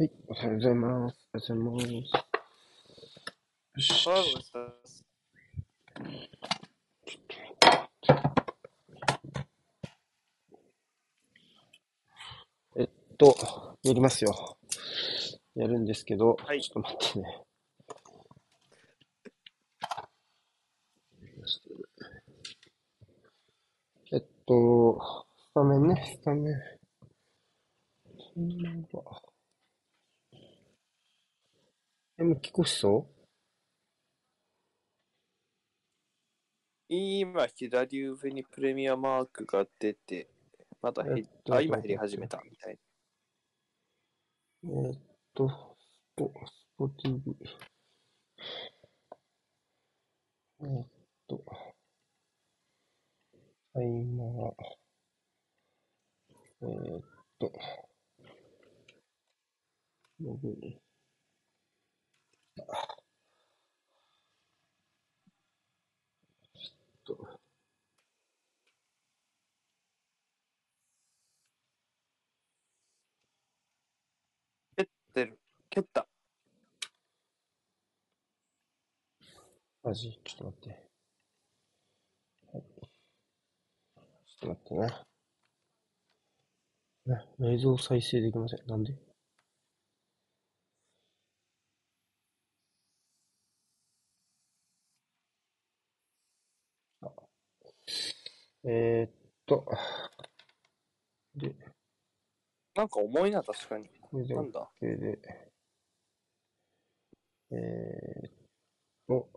はい、おはようございます。おはようございます。よし。おはようございます。えっと、やりますよ。やるんですけど、はいちょっと待ってね。えっと、スタメンね、スタメン。うんえ、もう聞こしそ今、左上にプレミアマークが出て、まだ減えっとあ、今減り始めたみたい。うえっと、スポ、スポ TV。えっと、タイマー。えっと、ログイン。ちょっと、蹴ってる。蹴った。マジ？ちょっと待って。はい。ちょっと待ってね。ね、映像再生できません。なんで？えー、っと、で、なんか重いな、確かに。これでなんだ？OK で、えーっと、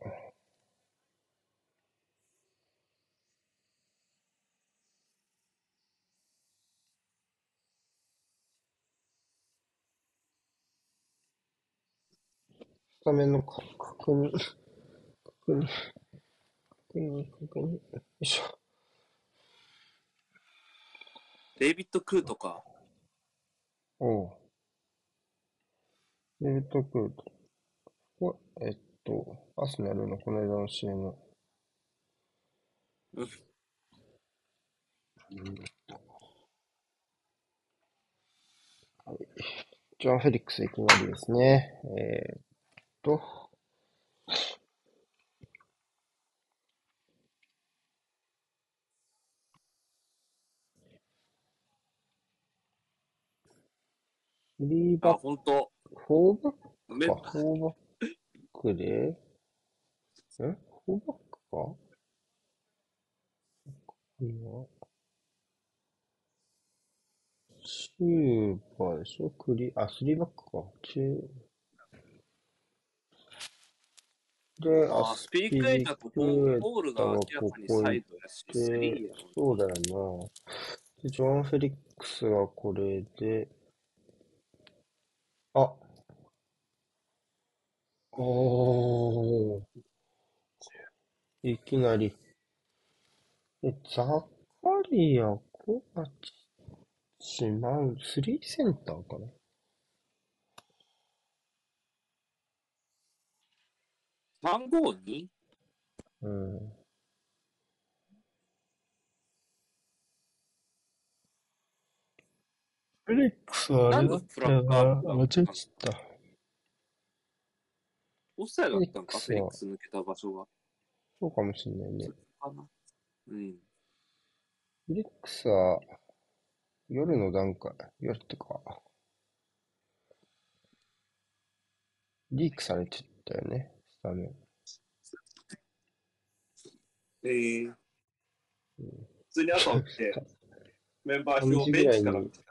スタメンのか確認、確認、確認、確認、よいしょ。デイビッド・クーとか。おう。デビッド・クート。これえっと、アスナルのこの間の CM。うんはい。ジョン・フェリックスいきなりですね。えーっと、リーあ、バッほんと。ク、フォーバッめクか、フォーバックで、え？フォーバックか？これは、チューバーでしょ？クリ、あ、スリーバックか。チュー、で、あ、スピリクエイターとボーボールが明らかにサイドやし、スリーやそうだよな。で、ジョアン・フェリックスはこれで、あ、おー、いきなり。え、ザカリア、コバチ、マウン、スリーセンターかな？352? うん。フェリックスはあれだったよな。なんでフラッカー間違えちゃった。オフサイドだったんか、フフェリックス抜けた場所が。そうかもしんないね。かな。うん。フェリックスは夜の段階、夜ってか、リークされてたよね、スタメン。えーうん普通に朝起きて、メンバー3表ベンチから見てたから。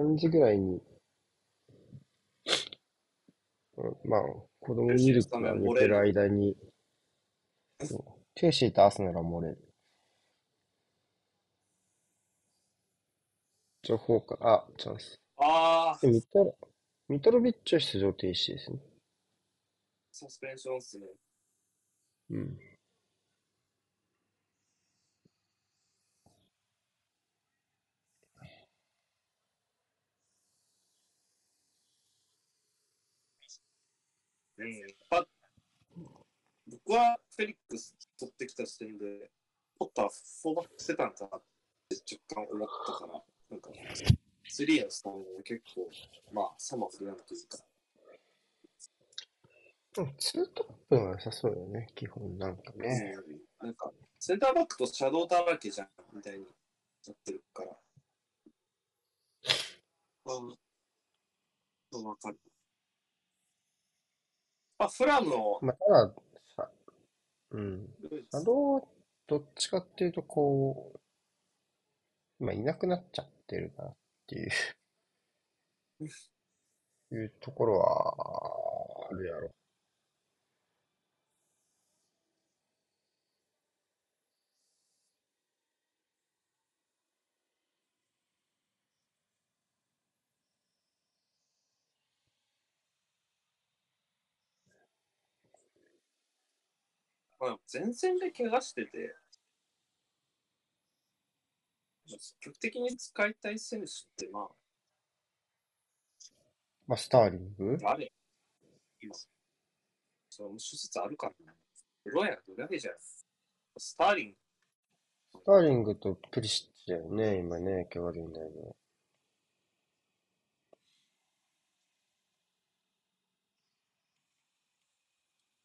3時ぐらいに、うんまあ、子供ミルクが寝てる間に、チェルシーとアスナルは漏れる。情報か、あ、チャンス。あで、ミトロ、ミトロビッチは出場停止ですね。サスペンションっすね。うん。うん。あ僕はフェリックス取ってきた時点で、ポッターフォーバックしてたんかなって若干思ったから、なんか、スリーのスタミナが結構、まあ、サマーフルなというか、ツートップが良さそうよね、基本なんかね。うんなんか、センターバックとシャドウだらけじゃん、みたいになってるから。ああ、わかる。あ、フラムの、まあ、たださ、うん。あの、どっちかっていうと、こう、まあ、いなくなっちゃってるなっていう、いうところは、あるやろ。まあ、前線で怪我してて、まあ積極的に使いたい選手って、ままあ、スターリング？あ、あれ、今、その諸説あるからね。ロヤどれだけじゃん。スターリング、スターリングとプリシッチだよね、今ね、怪我でいないの。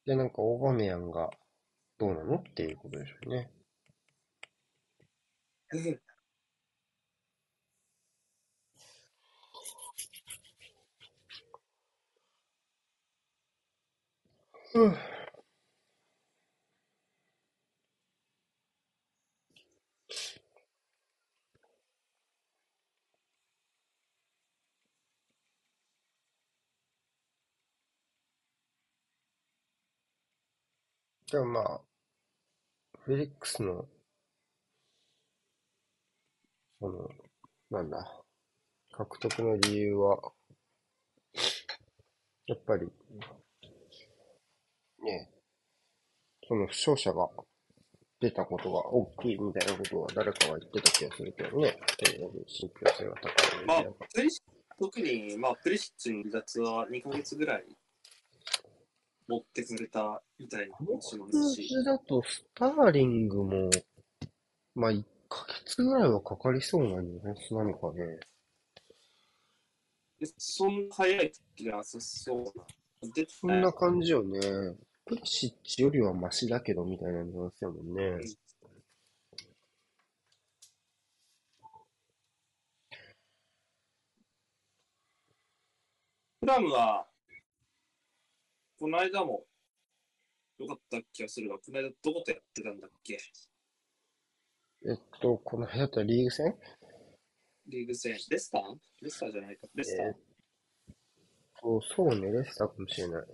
で、なんか、オーバメヤンがどうなの？っていうことでしょうね。うん。でもまあ、フェリックスの、その、なんだ、獲得の理由は、やっぱり、ね、その負傷者が出たことが大きいみたいなことは誰かが言ってた気がするけどね、えー信憑性が高いまあ。、特に、まあ、プリシッチの離脱は2ヶ月ぐらい持ってくれたみたいな話もある数し、字だと、スターリングも、まあ、1ヶ月ぐらいはかかりそうなニュアンスなのかね。でそんな早い時がなさそうな。で、そんな感じよね。プリシッチよりはマシだけど、みたいなニュアンスやもんね。プラムは、この間も良かった気がするが、この間どことやってたんだっけ？えっと、この辺だったらリーグ戦？リーグ戦。レスター？レスターじゃないか。レスター、えーそうね、レスターかもしれない。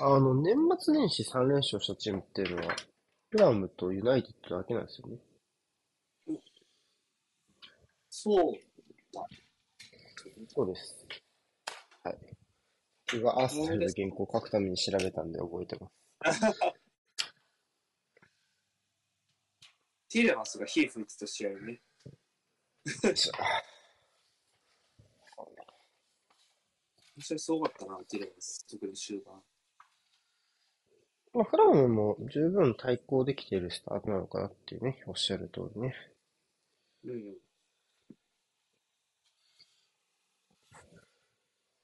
あの、年末年始3連勝したチームっていうのは、プラムとユナイテッドだけなんですよね。そう。そうです。はい。僕がアーセナルで原稿を書くために調べたんで覚えてます。ティーレマスが火吹いてた試合ね。本当にすごかったな、ティーレマス。特に終盤。まあ、フラムも十分対抗できているスタートなのかなっていうね、おっしゃる通りね。うん。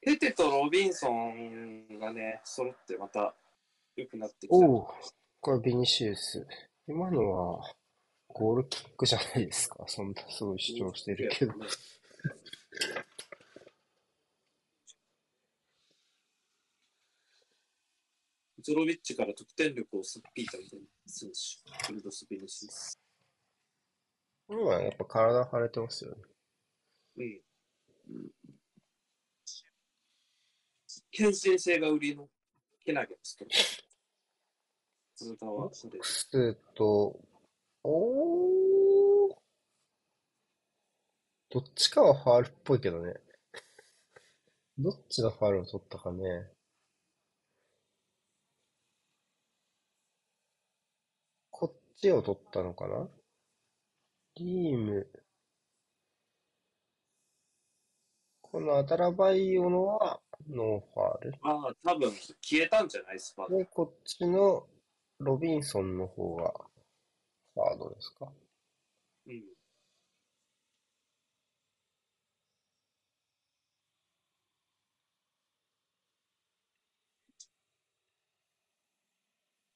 テテとロビンソンがね、揃ってまた良くなってきた。おお、これビニシウス。今のは、ゴールキックじゃないですか。そんなすごい主張してるけど。ゾロビッチから得点力をすっぴいたみたいな選手、フルドス・ビニシウス。今やっぱ体腫れてますよね。うん。献身性が売りのケナゲですけど。体は？それ。スーと、おー。どっちかはファールっぽいけどね。どっちのファールを取ったかね。こっちを取ったのかな？リーム。このアダラバイオのは no ファール。ああ、多分消えたんじゃないすかで、こっちのロビンソンの方がファールですか？うん。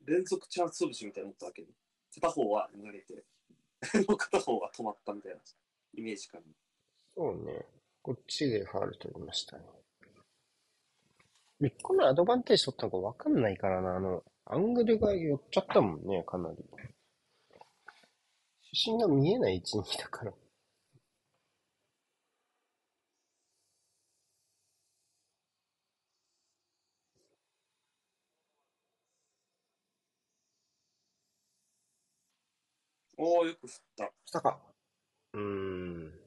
連続チャンス潰しみたいになったわけね。片方は逃れて、もう片方は止まったみたいなイメージか。そうね。こっちでファール取りましたね。一個のアドバンテージ取ったのかわかんないからな、あの、アングルが寄っちゃったもんね、かなり。主審が見えない位置にいたから。おー、よく振った。したか。うーん。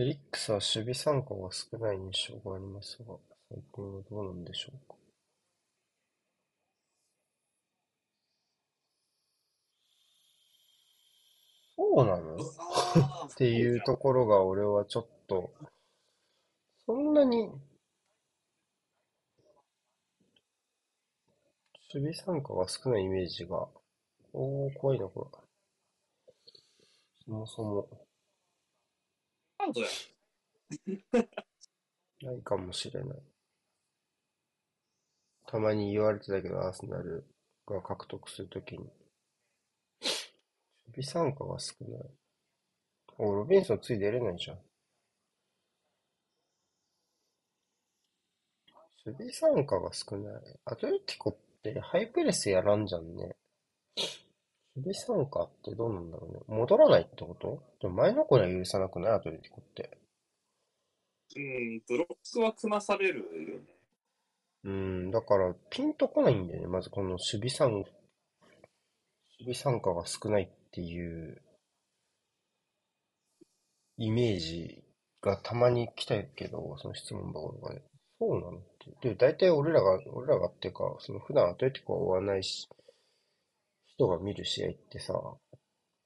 フェリックスは守備参加が少ない印象がありますが、最近はどうなんでしょうか？そうなの？っていうところが俺はちょっと、そんなに、守備参加が少ないイメージが、おー、怖いな、これ。そもそも、カードや。ないかもしれない。たまに言われてたけど、アーセナルが獲得するときに、守備参加が少ない。お、ロビンソンつい出れないじゃん。守備参加が少ない。アトレティコってハイプレスやらんじゃんね。守備参加ってどうなんだろうね。戻らないってこと？でも前の子には許さなくないアトレティコって。うん、ブロックは組まされるよね。うん、だからピンとこないんだよね。まずこの守備参、守備参加が少ないっていうイメージがたまに来たけど、その質問箱とかで。そうなのって。で、大体俺らが、俺らがっていうか、その普段アトレティコは追わないし、人が見る試合ってさ、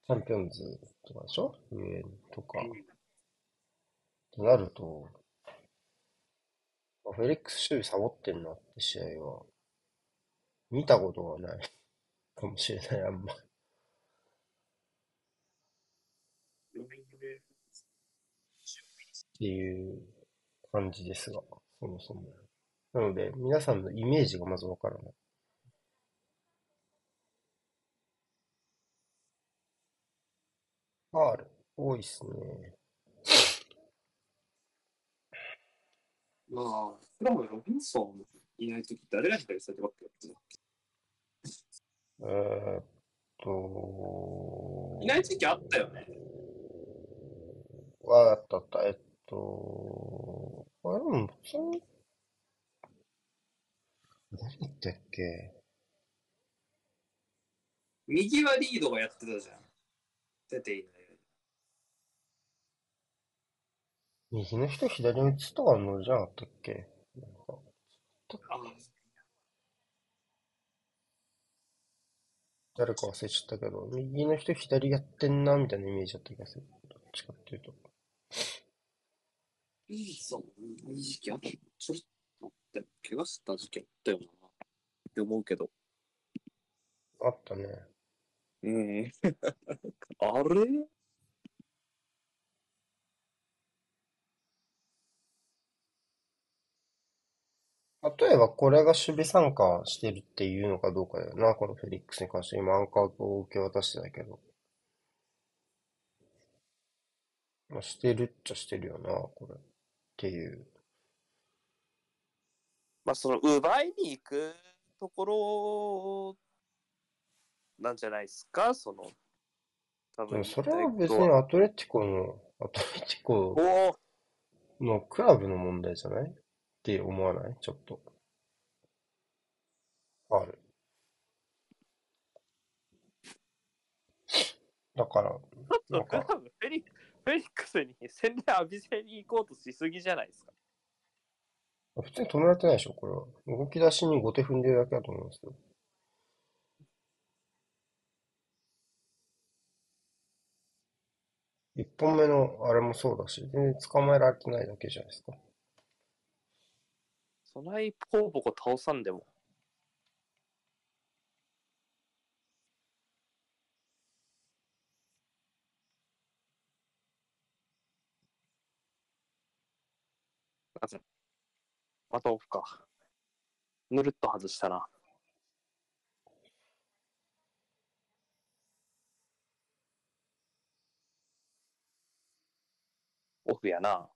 チャンピオンズとかでしょ？上とか。となると、フェリックス守備サボってんなって試合は、見たことがないかもしれない、あんま。っていう感じですが、そもそも。なので、皆さんのイメージがまずわからない。ファール、多いっすね。まあ、フラムロビンソンいないとき誰が左サイドバックやってたっえーっと、けいない時期あったよね。わあったあった。えっと、あれでも普通に、誰だったっけ？右はリードがやってたじゃん。出ていない。右の人左に打つとかのじゃなかったっけ？なんか、あ誰か忘れちゃったけど、右の人左やってんなみたいなイメージだった気がする。どっちかっていうと。ロビンソン、いい時期あった。ちょっと待って、怪我した時期あったよな。って思うけど。あったね。うん。あれ？例えばこれが守備参加してるっていうのかどうかだよな、このフェリックスに関して。今アンカーを受け渡してないけど。まあ、してるっちゃしてるよな、これ。っていう。まあ、その奪いに行くところなんじゃないですか、その、多分それは別にアトレティコの、アトレティコのクラブの問題じゃない？って思わない？ちょっと。ある。だから、なんか、ブフェリフェリックスに洗礼浴びせに行こうとしすぎじゃないですか。普通に止められてないでしょ、これは。動き出しに後手踏んでるだけだと思うんですよ。一本目のあれもそうだし、全然捕まえられてないだけじゃないですか。そないポコポコ倒さんでも。またオフか。ぬるっと外したな。オフやな。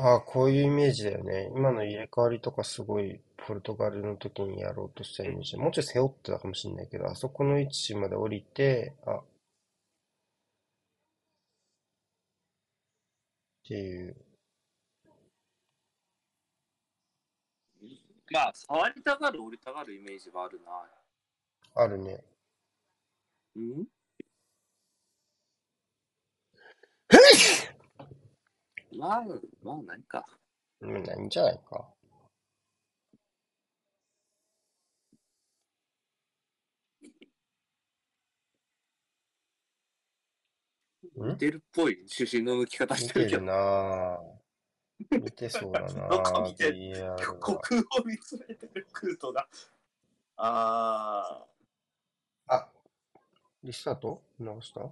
ああ、こういうイメージだよね。今の入れ替わりとかすごい、ポルトガルの時にやろうとしたイメージ。もうちょい背負ってたかもしれないけど、あそこの位置まで降りて、あ、っていう。まあ、触りたがる、降りたがるイメージはあるな。あるね。うん？まあ、まあ、ないか。うん、ないんじゃないか。ん？似てるっぽい主審の抜き方見してるけど。なぁ。見てそうだなどこ見て虚が。空を見つめてるクー。ああ、リスタート？直した？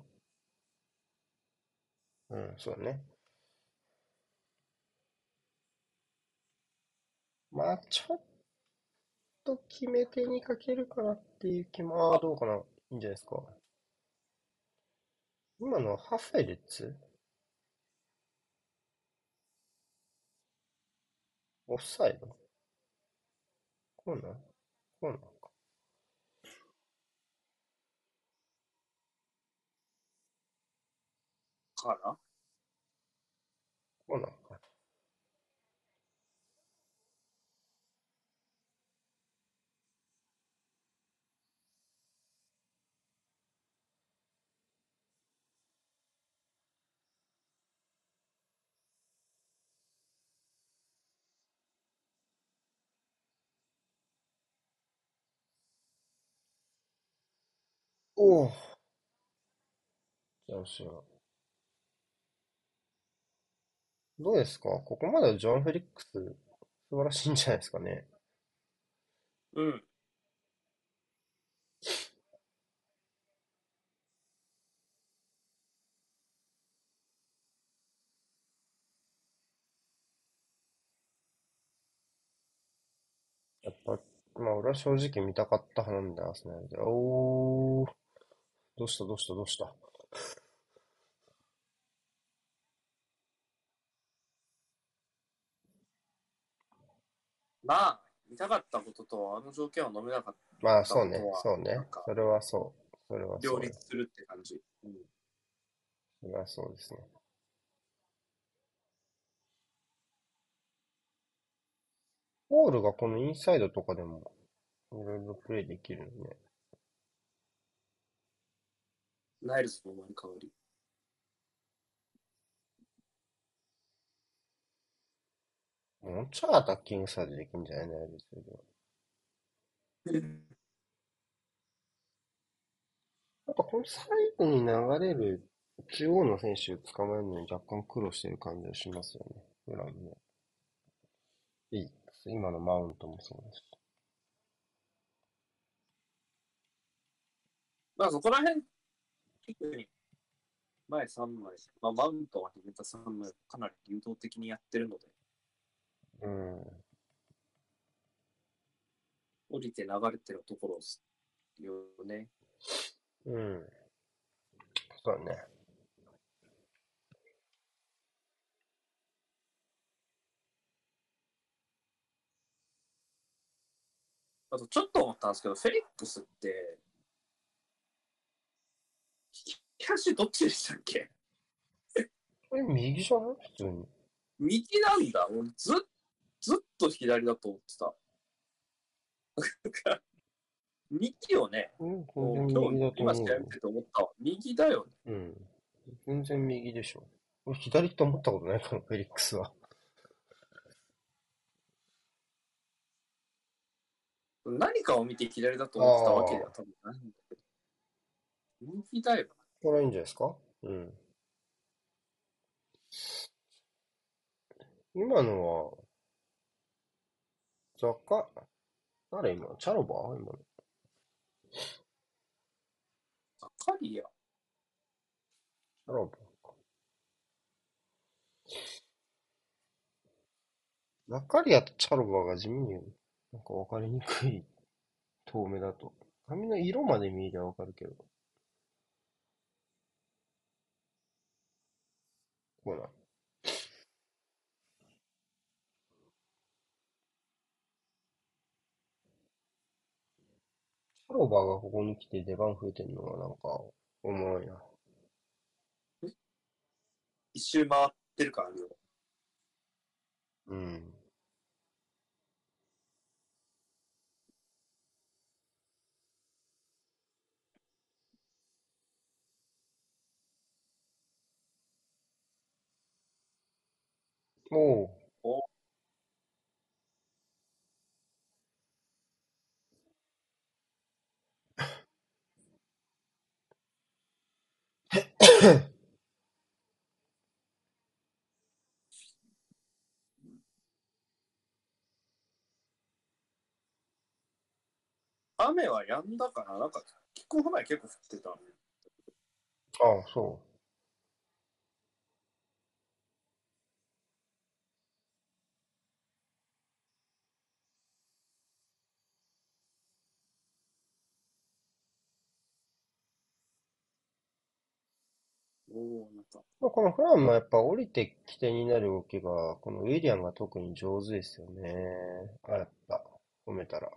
うん、そうだね。まあ、ちょっと決め手にかけるかなっていう気も、ああ、どうかな。いいんじゃないですか。今のはハフェルツ？オフサイド？こうなん？こうなんか。ー、かな？こうなんか。おお。じゃあ、後ろ。どうですか？ここまでジョン・フェリックス、素晴らしいんじゃないですかね。うん。やっぱ、まあ、俺は正直見たかった派なんだよ、アーセナルで。おー。どうした、どうした、どうした？まあ、見たかったことと、あの条件は飲めなかっまあ、そうねあとは、そうねなんか。それはそう。それはた。そう。両立するって感じ。うん。それはそうですね。ホールがこのインサイドとかでも、いろいろプレイできるのね。ナイルズの生まれ変わり。もうちょいアタッキングサイドできるんじゃない？のですけど。やっぱこのサイドに流れる中央の選手を捕まえるのに若干苦労してる感じがしますよね。フラムね。いい。今のマウントもそうですし。まあそこら辺、前3枚、まあ、マウントは決めた3枚、かなり流動的にやってるので、うん。降りて流れてるところですよね。うん。そうだね。あとちょっと思ったんですけど、フェリックスって、引き足どっちでしたっけ？これ右じゃない？普通に。右なんだ。俺ずっずっと左だと思ってた。右よね。うん、今日今。てて思ったわ。右だよね。うん。全然右でしょ。俺左って思ったことないから、フェリックスは。何かを見て左だと思ってたわけでは多分ないんだけど。右だよ。これはいいんじゃないですか？うん。今のは、ザカ、誰今？チャロバ？ー今の。ザカリア。チャロバーか。ザカリアとチャロバーが地味になんか分かりにくい遠目だと。髪の色まで見えりゃ分かるけど。こうな。チャロバーがここに来て出番増えてるのはなんか、おもろいな。一周回ってるからあるよ。うん。おう。お 雨は止んだかな？なんか、キックオフ前結構降ってたね。ああ、そおおなんか、まあ、このフランもやっぱ降りて起点になる動きが、このウィリアムが特に上手ですよね。あ、やった。褒めたら。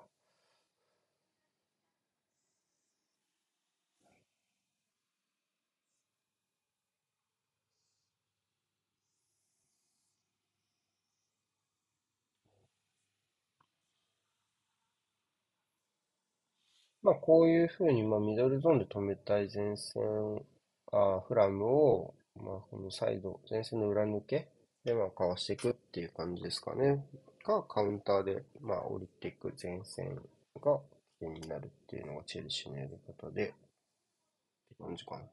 まあ、こういうふうに、まあ、ミドルゾーンで止めたい前線、あフラムを、まあ、このサイド、前線の裏抜けで、まあ、かわしていくっていう感じですかね。が、カウンターで、まあ、降りていく前線が起点になるっていうのがチェルシーのやり方で、って感じかな。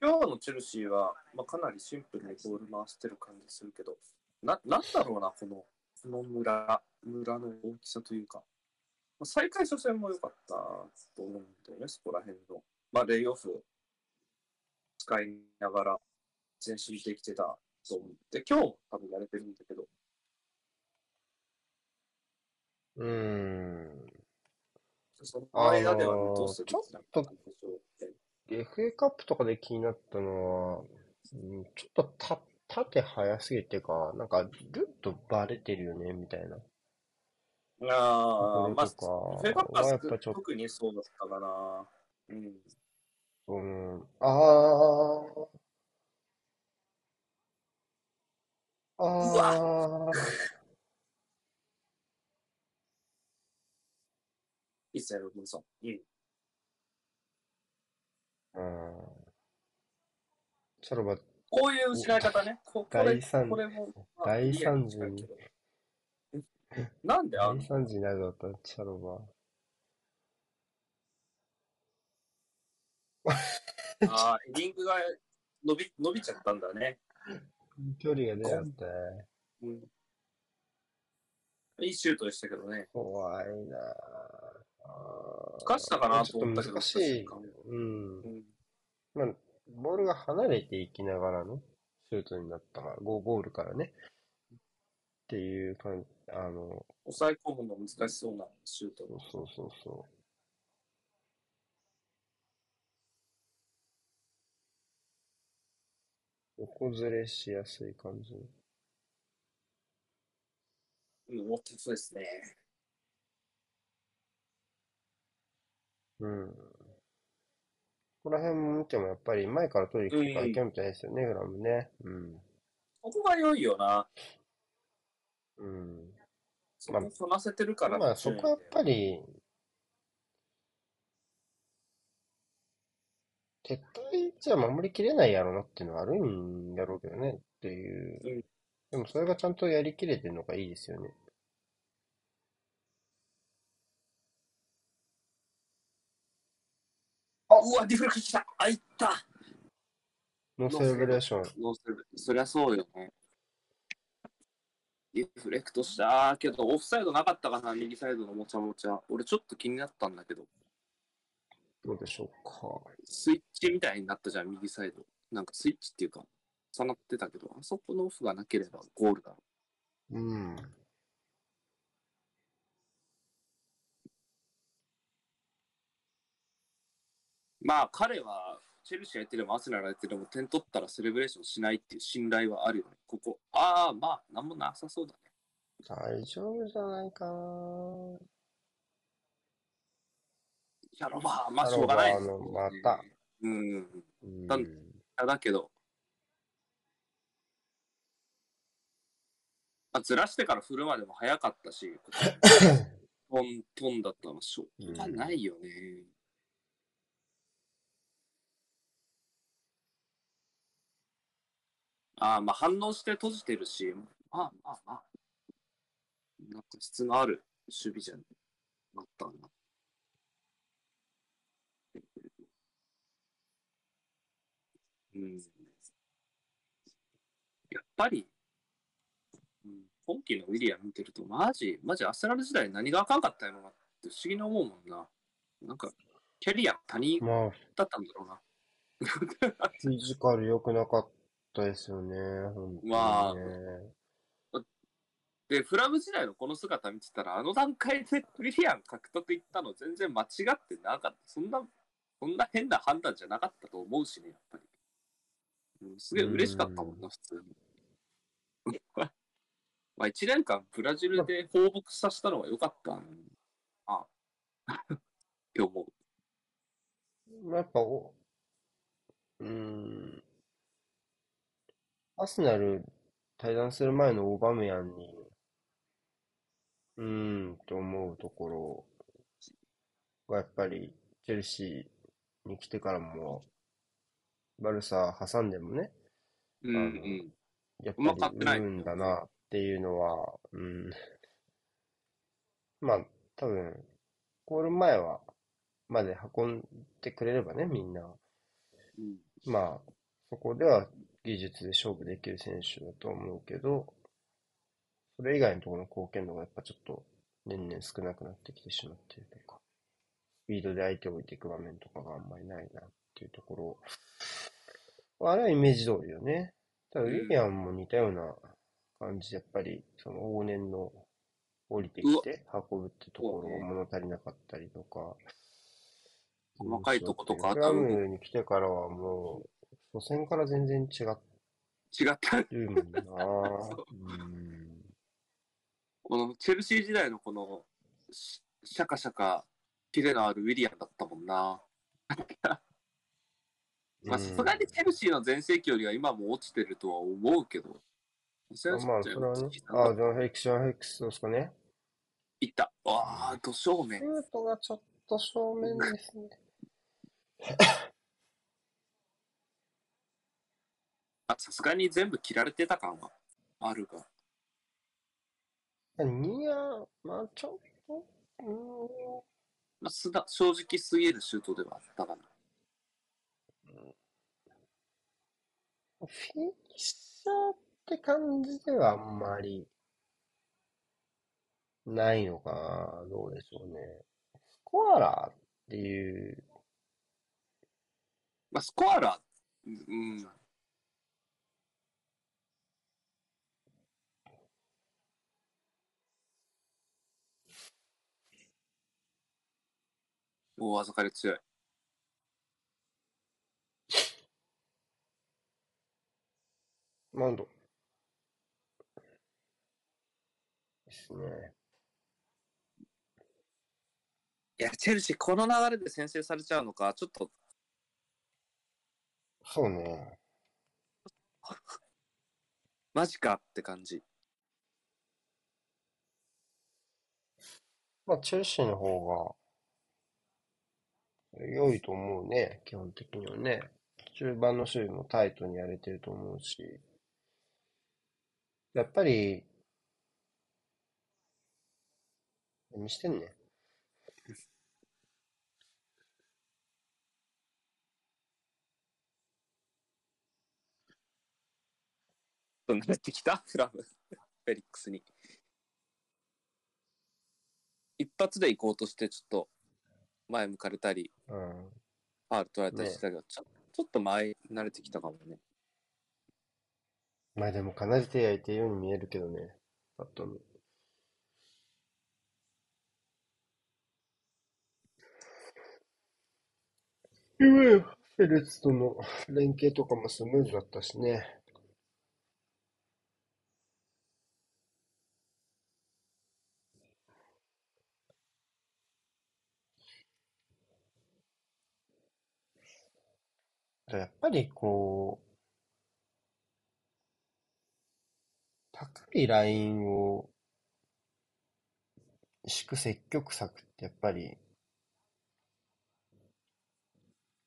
今日のチェルシーは、まあ、かなりシンプルにボール回してる感じするけど、な、なんだろうな、この、この村、村の大きさというか。まあ、再開初戦も良かったと思うんだよね、そこら辺の。まあ、レイオフ使いながら前進できてたと思って、今日多分やれてるんだけど、うーん。その間ではあのーどうする？ちょっと FA カップとかで気になったのは、うん、ちょっとた縦早すぎてか、なんか、ルッとバレてるよね、みたいな。ああ、まあ、フェイバッとかはやっカーぱちょっと、特にそうだったかな。うん。うん、あー、あー、一切ロビンソン。うん。うん。チャロバ、こういう失い方ね。ここれ、これも、まあ大リアル惨事に近いけど なんであん大惨事になるだった、チャロバ。あーヘディングが伸び、伸びちゃったんだね。距離が出なかったね。うん。いいシュートでしたけどね。怖いなぁ。かしたかなちょっとと思ったけど難しい。うん。うん。まあ、ボールが離れていきながらのシュートになったから、ゴゴールからね。っていう感じ、あの、抑え込むの難しそうなシュート。そうそうそうそ横ずれしやすい感じ。うん、大きそうですね。うん。ここら辺も見てもやっぱり前から取りに行くからいけみたいですよね、グラムね。うん。ここが良いよな。うん。そここなせてるから。まあそこはやっぱり、撤退じゃ守りきれないやろなっていうのはあるんだろうけどねっていう。うんでもそれがちゃんとやりきれてるのがいいですよね。あ、うわ、 deflect した。あ、いった。 No celebration。 No celeb そりゃそうよね。 Deflect したけど、オフサイドなかったかな、右サイドのもちゃもちゃ。俺ちょっと気になったんだけど、どうでしょうか。スイッチみたいになったじゃん、右サイド。なんかスイッチっていうか、重なってたけど、あそこのオフがなければゴールだろうん。う。まあ、彼は、チェルシーやってでもアスナルやってでも点取ったらセレブレーションしないっていう信頼はあるよね。ここ。ああ、まあ、なんもなさそうだね。大丈夫じゃないかな。いや、まあ、まあ、しょうがない。あのまた。うん。うん。なんだけど、あずらしてから振るまでも早かったし、トントンだったのしょうがないよね。ああ、まあ反応して閉じてるし、まあまあまあ、なんか質のある守備じゃなったな。うん。やっぱり、うん、今季のウィリアム見てると、マジ、マジアスラル時代何があかんかったんやろなって不思議に思うもんな。なんか、キャリア他人まあ、だったんだろうな。フィジカル良くなかったですよね、ね。まあで、フラム時代のこの姿見てたら、あの段階でウィリアム獲得いったの全然間違ってなかった。そんな、そんな変な判断じゃなかったと思うしね、やっぱり。うん、すげえ嬉しかったもんな、普通に。まあ、1年間ブラジルで放牧させたのは良かったな。あって思う。やっぱお、うーん、アスナル対談する前のオーバメヤンに、うーん、と思うところがやっぱりチェルシーに来てからも、バルサ挟んでもね、うんうん。やっぱり売るんだなっていうのは、うん。まあ、多分、ゴール前は、まで運んでくれればね、みんな。うんまあ、そこでは技術で勝負できる選手だと思うけど、それ以外のところの貢献度がやっぱちょっと年々少なくなってきてしまっているというか、スピードで相手を置いていく場面とかがあんまりないなっていうところ、あれはイメージ通りよね。ただ、ウィリアムも似たような感じで、やっぱり、その往年の降りてきて運ぶってところそうね物足りなかったりとか、細かいとことかフラムに来てからはもう、初戦から全然違っ違った。てるもんなうん。このチェルシー時代のこのシシャカシャカキレのあるウィリアムだったもんな。まあさすがにチェルシーの全盛期よりは今も落ちてるとは思うけど。そうんまあ、それはね、あ、ジョン・フェリックス、ジョン・フェリックス、どうですかね。いった。わあ、ど正面シ。ュートがちょっと正面ですね。あさすがに全部切られてた感はあるが。ニア、まあ、ちょっと、うまあ、すだ正直すぎるシュートではあったかな。フィニッシャーって感じではあんまりないのかな。どうでしょうね。スコアラーっていう、まあ、スコアラー、うん。大預かり強い。マウンド。ですね。いや、チェルシー、この流れで先制されちゃうのか、ちょっと、そうね。マジかって感じ。まあ、チェルシーの方が良いと思うね、基本的にはね。中盤の守備もタイトにやれてると思うし。やっぱり、何してんねん。ちょっと慣れてきた？フラム、フェリックスに。一発で行こうとして、ちょっと前向かれたり、うん。ファール取られたりしてたけど、ちょちょっと前慣れてきたかもね。まあでもかなり手焼いてるように見えるけどね。パッと見。うん。フェルツとの連携とかもスムーズだったしね。やっぱりこう、高いラインを敷く積極策ってやっぱり、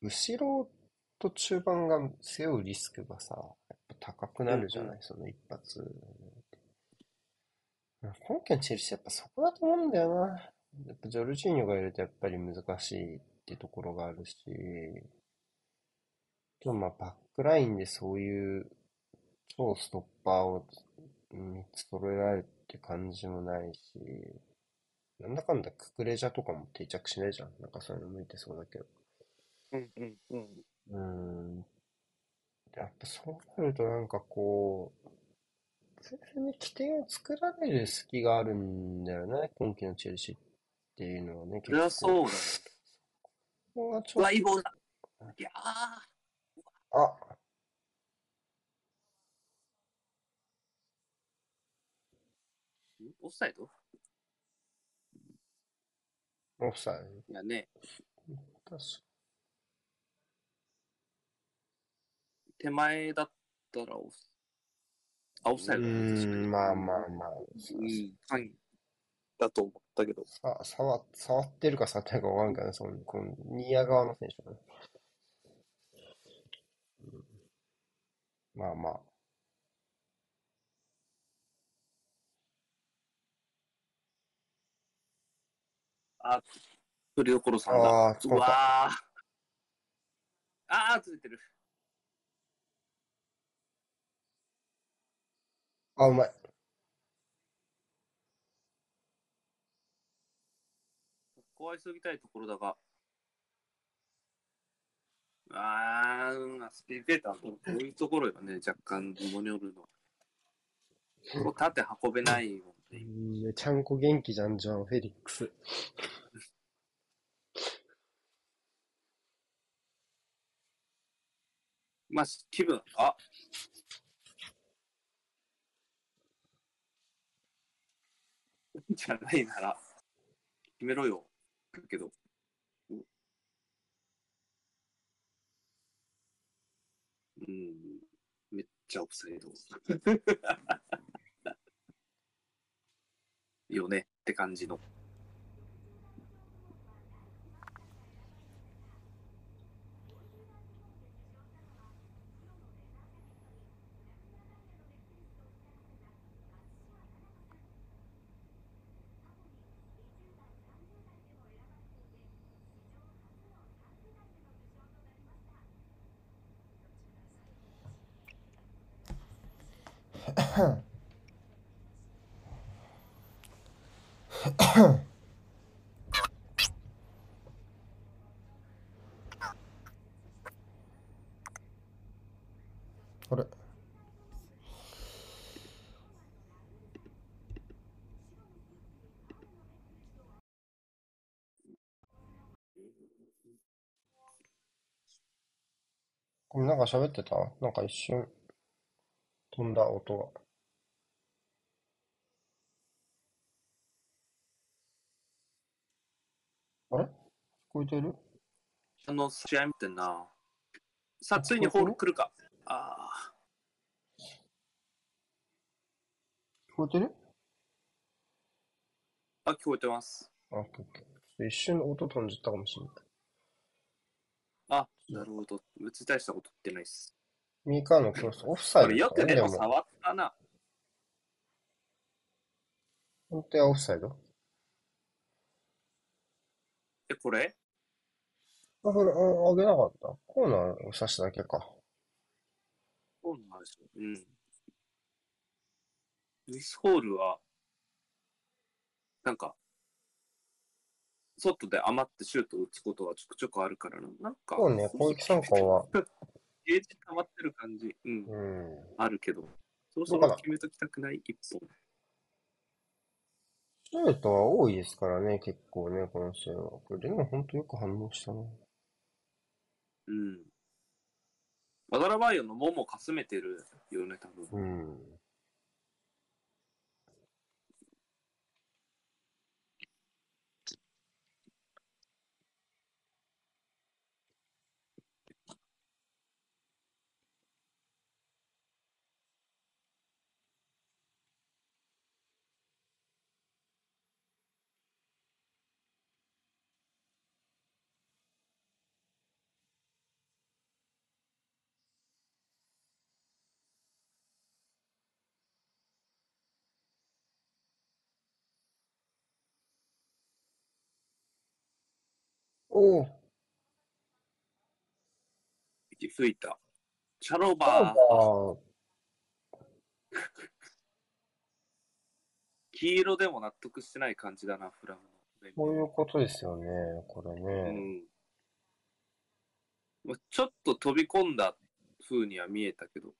後ろと中盤が背負うリスクがさ、やっぱ高くなるじゃない、その一発。今季のチェルシーやっぱそこだと思うんだよな。やっぱジョルジーニョがいるとやっぱり難しいってところがあるし、とまあバックラインでそういう超ストッパーを3つ揃えられるって感じもないし、なんだかんだククレジャとかも定着しないじゃん。なんかそういうの向いてそうだけど。うんうんうん。うーん。やっぱそうなるとなんかこう、前線に起点を作られる隙があるんだよね。今季のチェルシーっていうのはね、それはそうだね。ここはちょっいいボールだ。いやー、と、あ、んオフサイド？オフサイいやね、手前だったらオフ、あ、オフサイドうだね確かにーん、まあまあまあ。うん、範囲だと思ったけど。さ、触、触ってるか触ってないかわかんないからね、その、この、ニア側の選手だね。うんまあまあ。あ、それどころさんだ。ああ、う。わー。あー、ついてる。あ、うまい。ここは急ぎたいところだが。あー、スピリペーターのこういうところがね、若干疑問によるの。こう縦運べないもんうね。んめちゃんこ元気じゃん、ジョアン・フェリックス。まあ、気分、あ じゃないなら、決めろよ。だけど。うん、めっちゃオフサイド。よねって感じの。あれ？これなんか喋ってた？なんか一瞬飛んだ音が。あれこえてる？あの、試合見てんな。さあ、ついにホール来るか。ああ。聞こえてる？あ、聞こえてます。あ、オッケー一瞬音飛んじゃったかもしれない。あ、なるほど。別に大したこと言ってないっす。右からのクロス、オフサイドこれよくでも触ったな。本当はオフサイド？え、これ？あ、これ、あ上げなかった？コーナーを刺しただけか。そうなんですよ。うん。ルイス・ホールは、なんか、外で余ってシュートを打つことはちょくちょくあるからな。なんか、そうね、攻撃参加は、ゲージ溜まってる感じ、うん、うん。あるけど、そろそろ決めときたくない？一本。シュートは多いですからね、結構ね、この試合は。これでも本当よく反応したな。うん。ワダラバイオのももかすめてるよね、多分。うん。おお、息吹いた。チャロバー、だ。黄色でも納得してない感じだな、フラムの。こういうことですよね、これうね。ん。まあちょっと飛び込んだ風には見えたけど。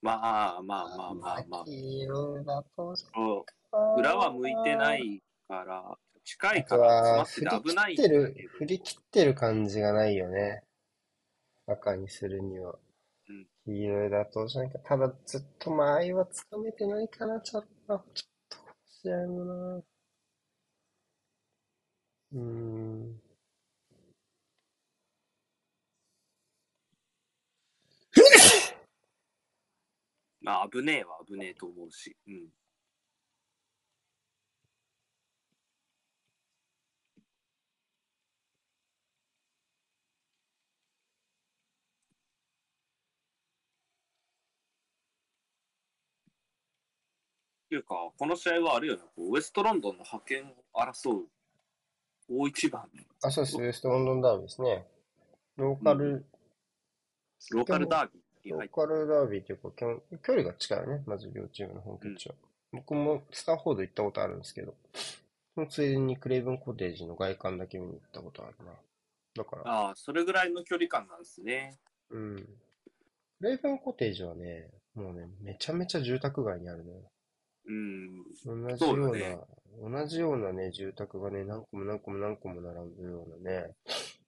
まあまあまあまあまあ。黄色だと、そう裏は向いてな。いから、近いからは、詰まって危ない切ってる、振り切ってる感じがないよね。赤にするには。うん黄色だと、じゃなくて、ただずっと間合いはつかめてないかな、ちょっと、ちょっと、試合もな。うーん。まあ危ねえは危ねえと思うし。うん。ていうか、この試合はあれよね、こうウエストロンドンの覇権を争う大一番、あ、そうです、ウエストロンドンダービーですね。ローカル、ローカルダービーにローカルダービーっていうか、距離が近いよね、まず両チームの本拠地は。僕もスターフォード行ったことあるんですけど、そのついでにクレイブンコテージの外観だけ見に行ったことあるな。だから、ああ、それぐらいの距離感なんですね。うん。クレイブンコテージはね、もうね、めちゃめちゃ住宅街にあるのよ。うん。同じそうようだねな、同じようなね、住宅がね、何個も何個も何個も並ぶようなね、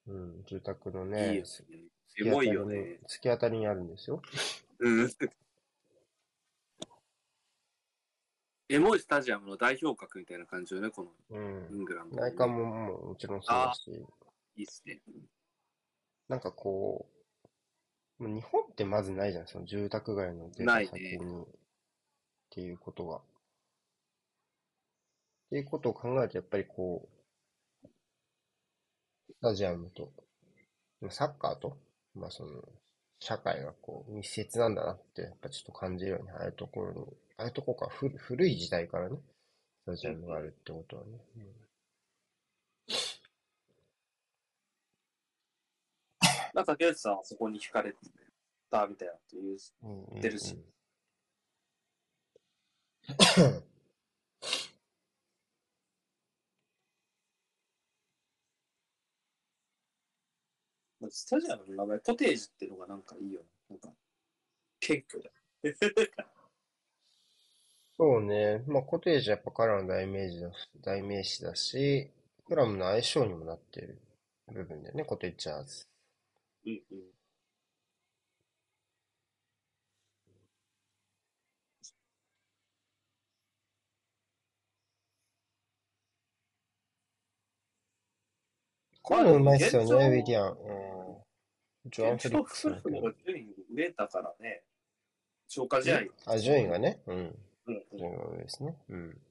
うん、住宅のいいねよ、ね。いよね。突き当たりにあるんですよ。うん。エモいスタジアムの代表格みたいな感じよね、このうんイ。ングランド、内観ももうもちろんそうだし、いいっすね。なんかこう、日本ってまずないじゃん、その住宅街の出先ねに、っていうことが。っていうことを考えると、やっぱりこう、スタジアムと、まあサッカーと、まあその、社会がこう密接なんだなって、やっぱちょっと感じるように、ああいうところに、ああいうところから古古い時代からね、スタジアムがあるってことはね。なんか、ゲイツさんはそこに惹かれたみたいなという。うんうん出る スタジアムの名前、コテージってのがなんかいいよね。なんか、謙虚だ。そうね。まあ、コテージはやっぱ彼らの代名詞だ代名詞だし、クラムの相性にもなってる部分だよね、コテージャーズ。うんうん。こういうのうまいっすよね、ウィリアン。うん。ジョアン・フェリックスフルの方が順位上だからね。消化試合。あ、順位がね。うん。順位が上ですね。うん。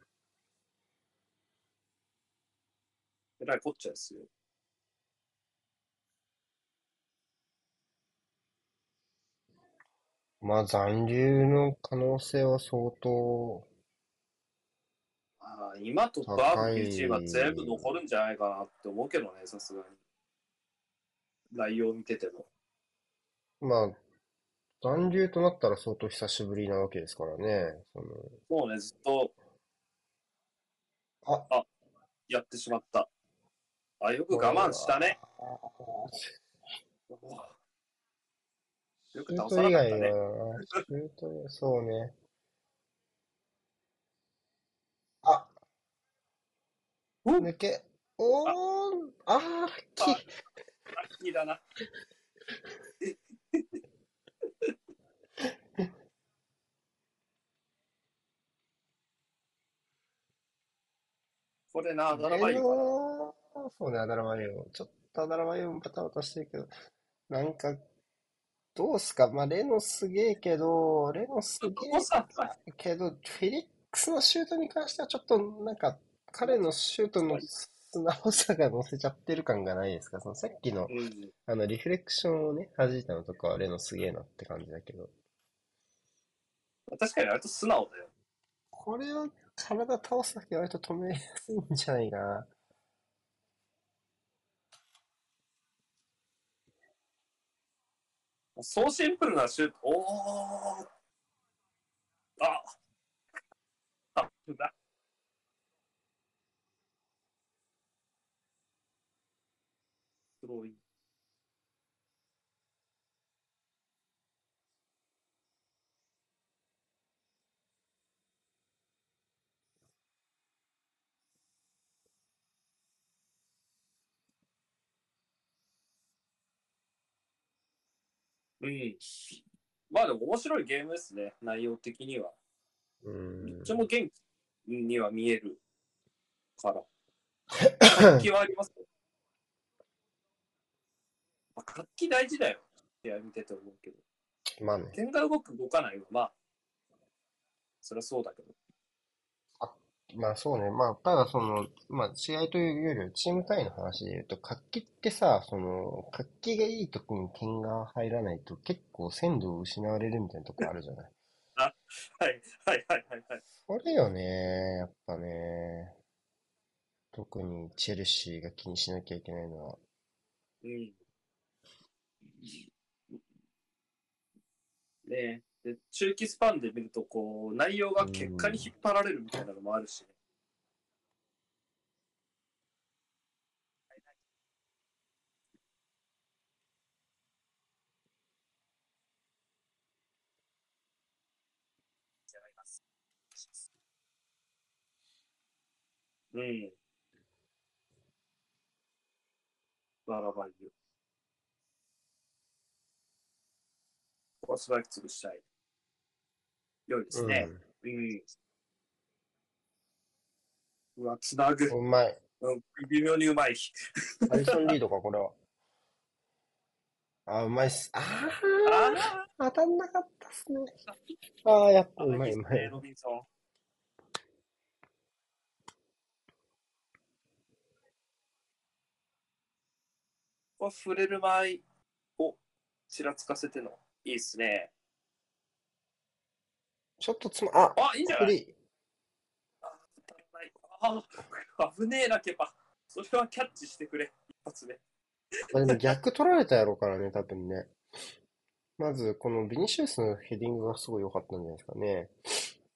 えらいこっちゃですよ。まあ、残留の可能性は相当、ああ今トップアップいうチームは全部残るんじゃないかなって思うけどね、さすがに。内容見てても。まあ、残留となったら相当久しぶりなわけですからね。その、もうね、ずっとあ、やってしまった。あ、よく我慢したね。よくシュー倒ト以外さなかったね。は、シュート、そうね。あ、お抜け、おー、あ。ー、ラッキ。ー。ラッキーだな。これな、7倍レかな。ノそうね、アダラマイオ。ちょっとアダラマイオもバタバタしてるけど、なんか、どうすか？まあ、レノすげえけど、レノすげえけど、フェリックスのシュートに関してはちょっと、なんか、彼のシュートの素直さが乗せちゃってる感がないですか？そのさっきの、うん。あの、リフレクションをね、弾いたのとかはレノすげえなって感じだけど、確かに割と素直だよ。これを体倒すだけ割と止めやすいんじゃないかな。そうシンプルなシュート。おーああだ。スローイン。うん。まあでも面白いゲームですね、内容的には。うどっん。ちも元気には見えるから。活 気はありますよ。まあ活気大事だよ。試合見てて思うけど。まあね。点が動く、動かないは、まあ、そりゃそうだけど。まあそうね。まあ、ただその、まあ試合というよりはチーム単位の話で言うと、活気ってさ、その、活気がいい時に点が入らないと結構鮮度を失われるみたいなとこあるじゃない。はい、はい、はい、はい。はいそれよね、やっぱね。特にチェルシーが気にしなきゃいけないのは。うん。ねで中期スパンで見ると、こう、内容が結果に引っ張られるみたいなのもあるしね。うん。バラバリよ。ここはストライク潰したい。良いですね。うん。うわ、つなぐ。うまい。うん、微妙にうまい。アリソンリードか、これは。あ、うまいっす。あああ、当たんなかったっすね。ああ、やっぱあ、うまい、うまい。ロビンソン。ここ触れる前をちらつかせてのいいっすね。ちょっとつま、あ、あ、いいんじゃない？あ、危ねえな、ケパ。それはキャッチしてくれ、一発で。まあ、でも逆取られたやろうからね、多分ね。まず、このビニシウスのヘディングがすごい良かったんじゃないですかね。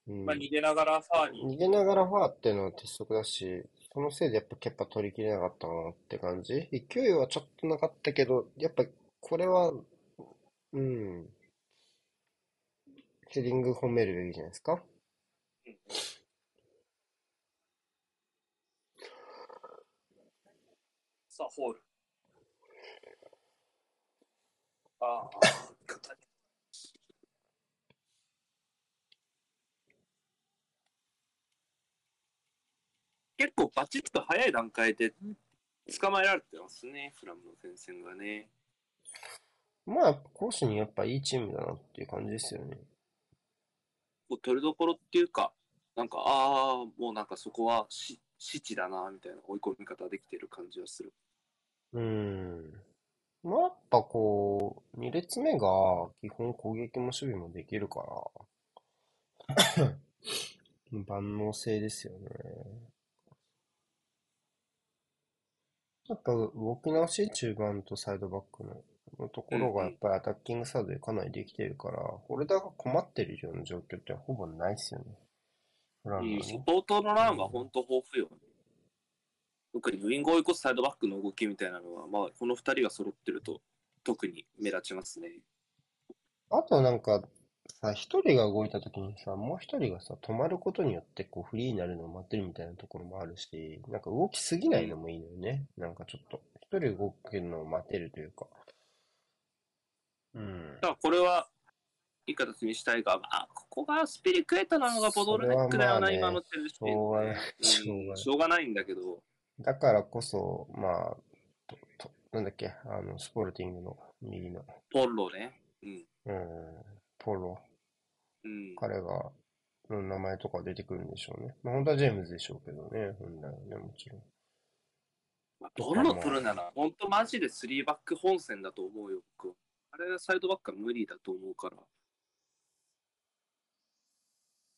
うん、まあ、逃げながらファーに。逃げながらファーっていうのは鉄則だし、そのせいでやっぱケッパ取りきれなかったかなって感じ。勢いはちょっとなかったけど、やっぱこれは、うん。ヘディング褒めるべきじゃないですか？さあ、ホール。ああ、結構バチッと早い段階で捕まえられてますね、フラムの前線がね。まあ、攻守にやっぱいいチームだなっていう感じですよね。こう取りどころっていうか、なんか、ああ、もうなんかそこはし死地だな、みたいな追い込み方できてる感じはする。うん。まあ、やっぱこう、2列目が基本攻撃も守備もできるから、万能性ですよね。やっぱ動き直し中盤とサイドバックののところがやっぱりアタッキングサードでかなりできてるから、ホルダーが困ってるような状況ってほぼないですよね。フランうん、がね。サポートのランが本当豊富よ。特にウィングを追い越すサイドバックの動きみたいなのは、まあ、この2人が揃ってると特に目立ちますね。あとなんかさ、一人が動いた時にさ、もう一人がさ、止まることによってこうフリーになるのを待ってるみたいなところもあるし、なんか動きすぎないのもいいのよね。なんかちょっと、一人動くのを待てるというか。うん。だからこれはいい形にしたいが、まあ、ここがスピリクエータなのがボドルネックだよな、ね今のチェルシーしょうがないうんしょうがないしょうがないんだけど、だからこそ、まあ、ととなんだっけ、あの、スポルティングの右の、ポロね。うん。うん、ポロ、うん。彼が、の名前とか出てくるんでしょうね。まあ、本当はジェームズでしょうけどね、本来はね、もちろん。まあポロ取るなら、本当マジで3バック本戦だと思うよ、僕はあれはサイドバックは無理だと思うから。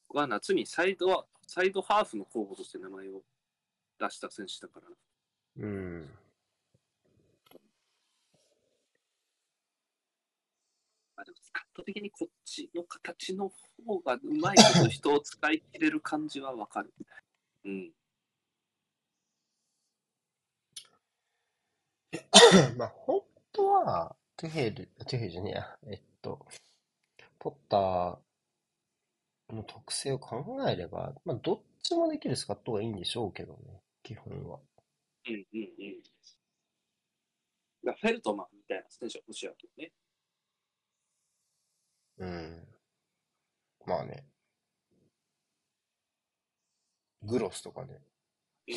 僕は夏にサイドは、サイドハーフの候補として名前を出した選手だから。うん。まあ、でも圧倒的にこっちの形の方がうまいこと人を使い切れる感じはわかる。うん。まあ、本当は、トゥヘル、トゥヘルじゃねえや、えっと、ポッターの特性を考えれば、まあ、どっちもできるスカットがいいんでしょうけどね、基本は。うんうんうん。だフェルトマンみたいな選手は欲しいわけよね。うん。まあね。グロスとかね。うん。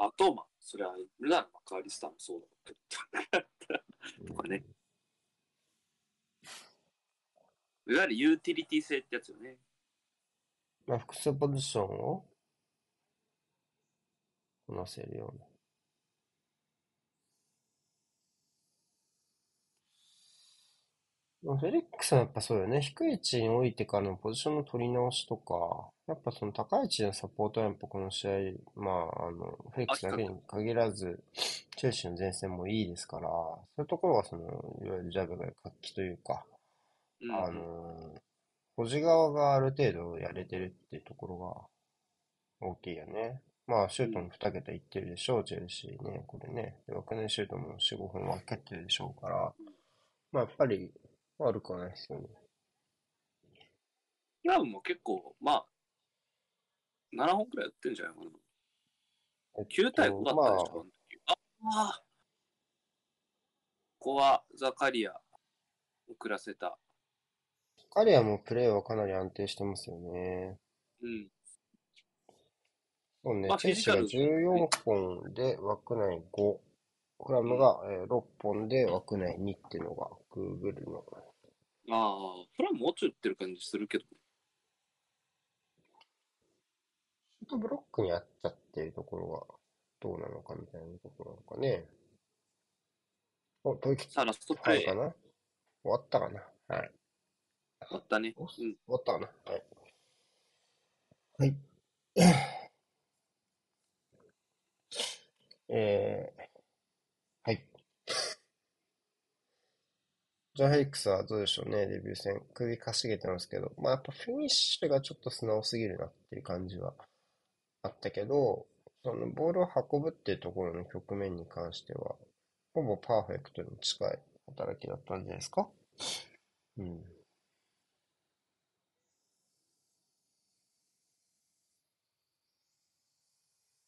あと、まあ、それは、ルナのマカーリスターもそうだけど。とかね。いわゆるユーティリティ性ってやつよね。まあ、複数ポジションをこなせるような。まあフェリックスはやっぱそうよね。低い位置に置いてからのポジションの取り直しとか、やっぱその高い位置のサポートはやっぱこの試合、まあ、あの、フェリックスだけに限らず、チェルシーの前線もいいですから、そういうところはその、いわゆるジャブが活気というか、うん、あの、保持側がある程度やれてるっていうところが大きいよね。まあ、シュートも2桁いってるでしょう、チェルシーね、これね。で枠内シュートも4、5本は蹴ってるでしょうから、まあ、やっぱり悪くはないですよね。クラブも結構、まあ、7本くらいやってるんじゃないかな。えっ9対5だったでしょ、あの時ああここはザカリア遅らせた。カリアもプレーはかなり安定してますよね。うん。そうねまあ、チェルシーがフィジカル14本で枠内5、フラムがえー6本で枠内2っていうのが Google の。ああ、フランもうちょい打ってる感じするけど。シュートブロックにあっちゃってるところがどうなのかみたいなところなのかね。お、吐息さあ、ラストプレイ。はいかな？終わったかな？はい。あったね。おうん。終わったかな？はい。はい。えー、はい。ジョン・ヘリックスはどうでしょうね、デビュー戦。首かしげてますけど、まあやっぱフィニッシュがちょっと素直すぎるなっていう感じはあったけど、そのボールを運ぶっていうところの局面に関しては、ほぼパーフェクトに近い働きだったんじゃないですか？うん。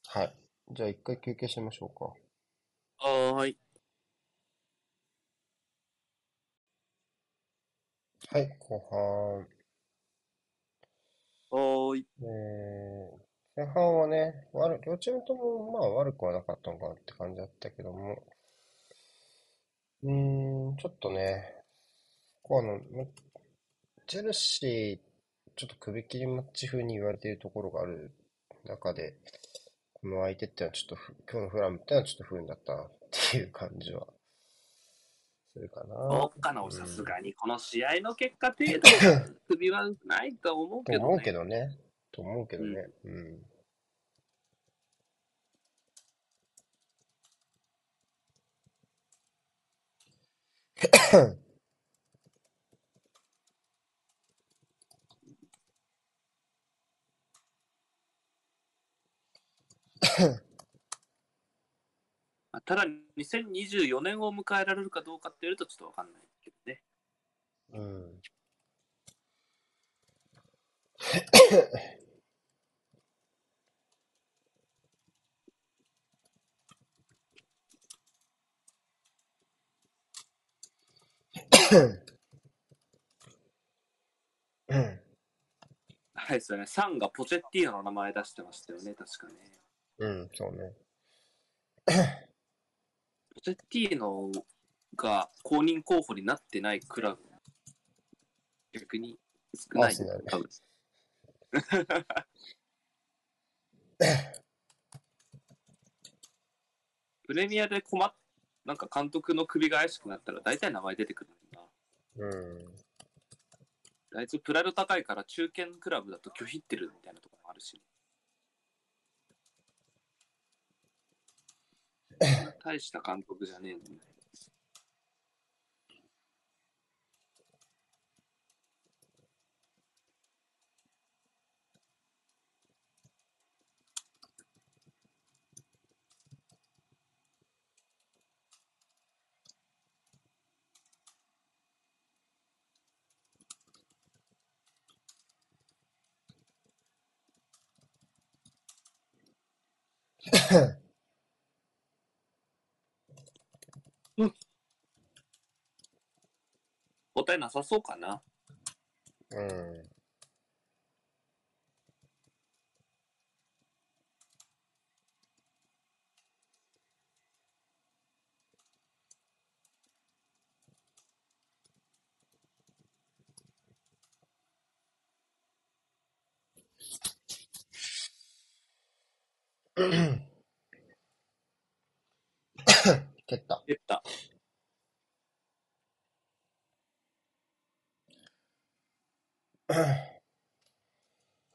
はい。じゃあ一回休憩しましょうか。はーい。はい、後半。はーい。えー、前半はね、悪両チームともまあ悪くはなかったのかなって感じだったけども、うーん、ちょっとね、こうあの、むチェルシー、ちょっと首切りマッチ風に言われているところがある中で、この相手ってのはちょっとふ、今日のフラムってのはちょっと不運だったなっていう感じはするかな。そうかな、うんさすがに。この試合の結果程度、首はないと思うけどね。と思うけどね。と思うけどね。うん。まあただ、2024年を迎えられるかどうかっていうとちょっとわかんないけどね。うん。うん。はいですよね。サンがポチェッティーノの名前出してましたよね、確かね。うん、そうね。ポチェッティーノが公認候補になってないクラブ、逆に少ないアーセナル多分プレミアで困っ、なんか監督の首が怪しくなったら大体名前出てくる。うん。あいつプライド高いから中堅クラブだと拒否ってるみたいなとこもあるし。大した監督じゃねえのに。答えなさそうかな。うん。蹴った。言った。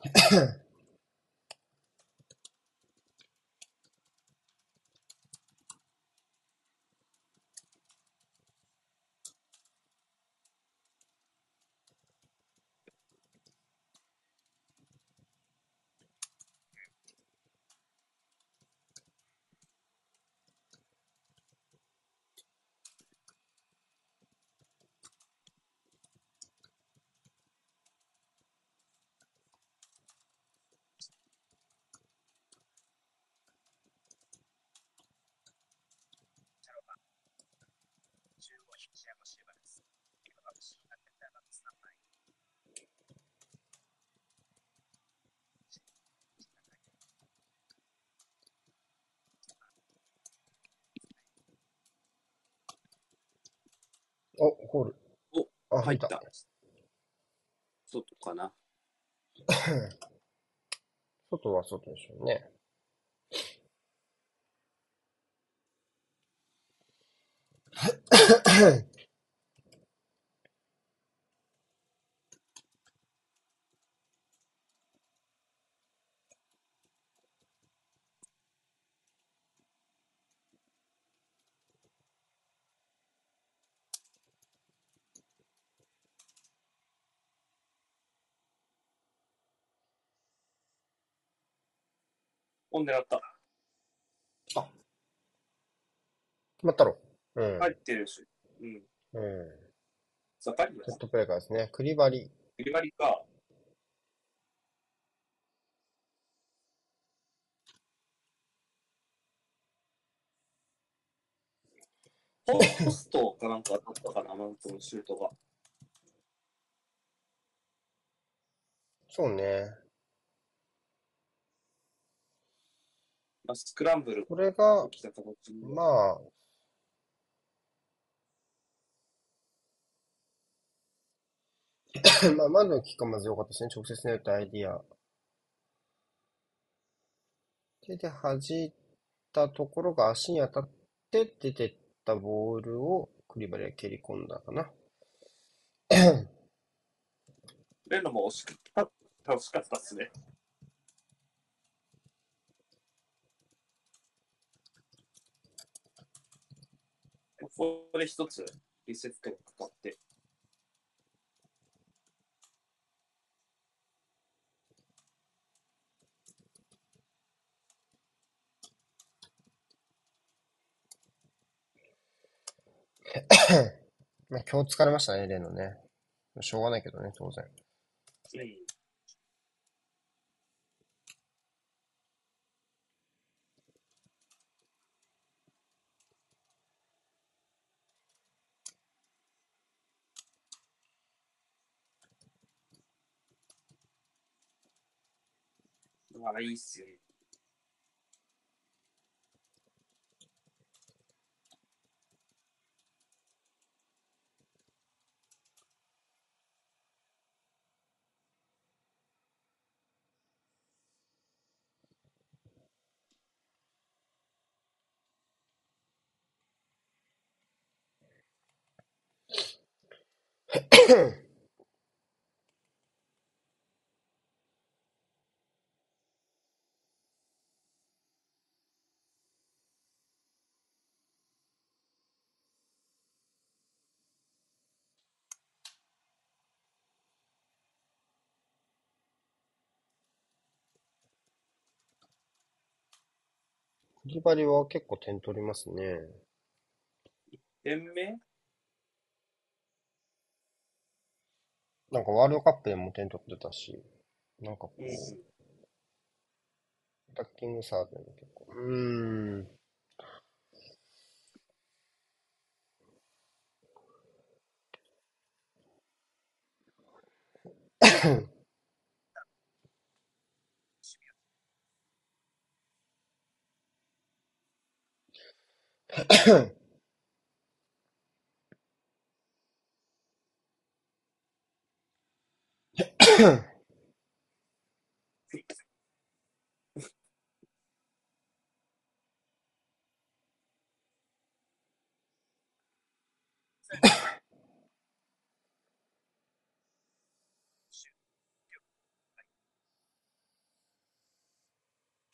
お、ホール。お、あ、入っ。入ったた。外かな。外は外でしょうね。おん狙った。決まったろ。うん。入ってるし。うん。うん。ザカリアセットプレーからですね。クリバリ。クリバリか。ポストかなんか当たったかな、マウントのシュートが。そうね。まあ、スクランブルこれが、起きた形に。まあ、まあ、まだのキックはまず良かったですね。直接狙ったアイディア。手で弾いたところが足に当たって出てったボールをクリバリが蹴り込んだかな。レノも惜しかった、惜しかったっすね。ここで一つリセットがかかって、まあ、今日疲れましたね、レノね。しょうがないけどね、当然。うんああ、いいっすよね。クリバリは結構点取りますね。点目なんかワールドカップでも点取ってたし、なんかこう、うん。アタッキングサーブでも結構、うーん。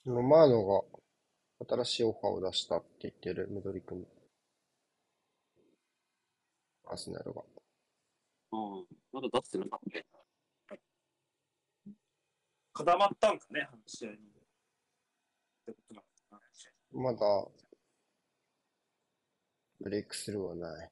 ロマーノが。新しいオファーを出したって言ってる、ムドリクに。アーセナルが。うん。まだ出してなかったっけ？固まったんかね、話し合いに。まだ、ブレイクスルーはない。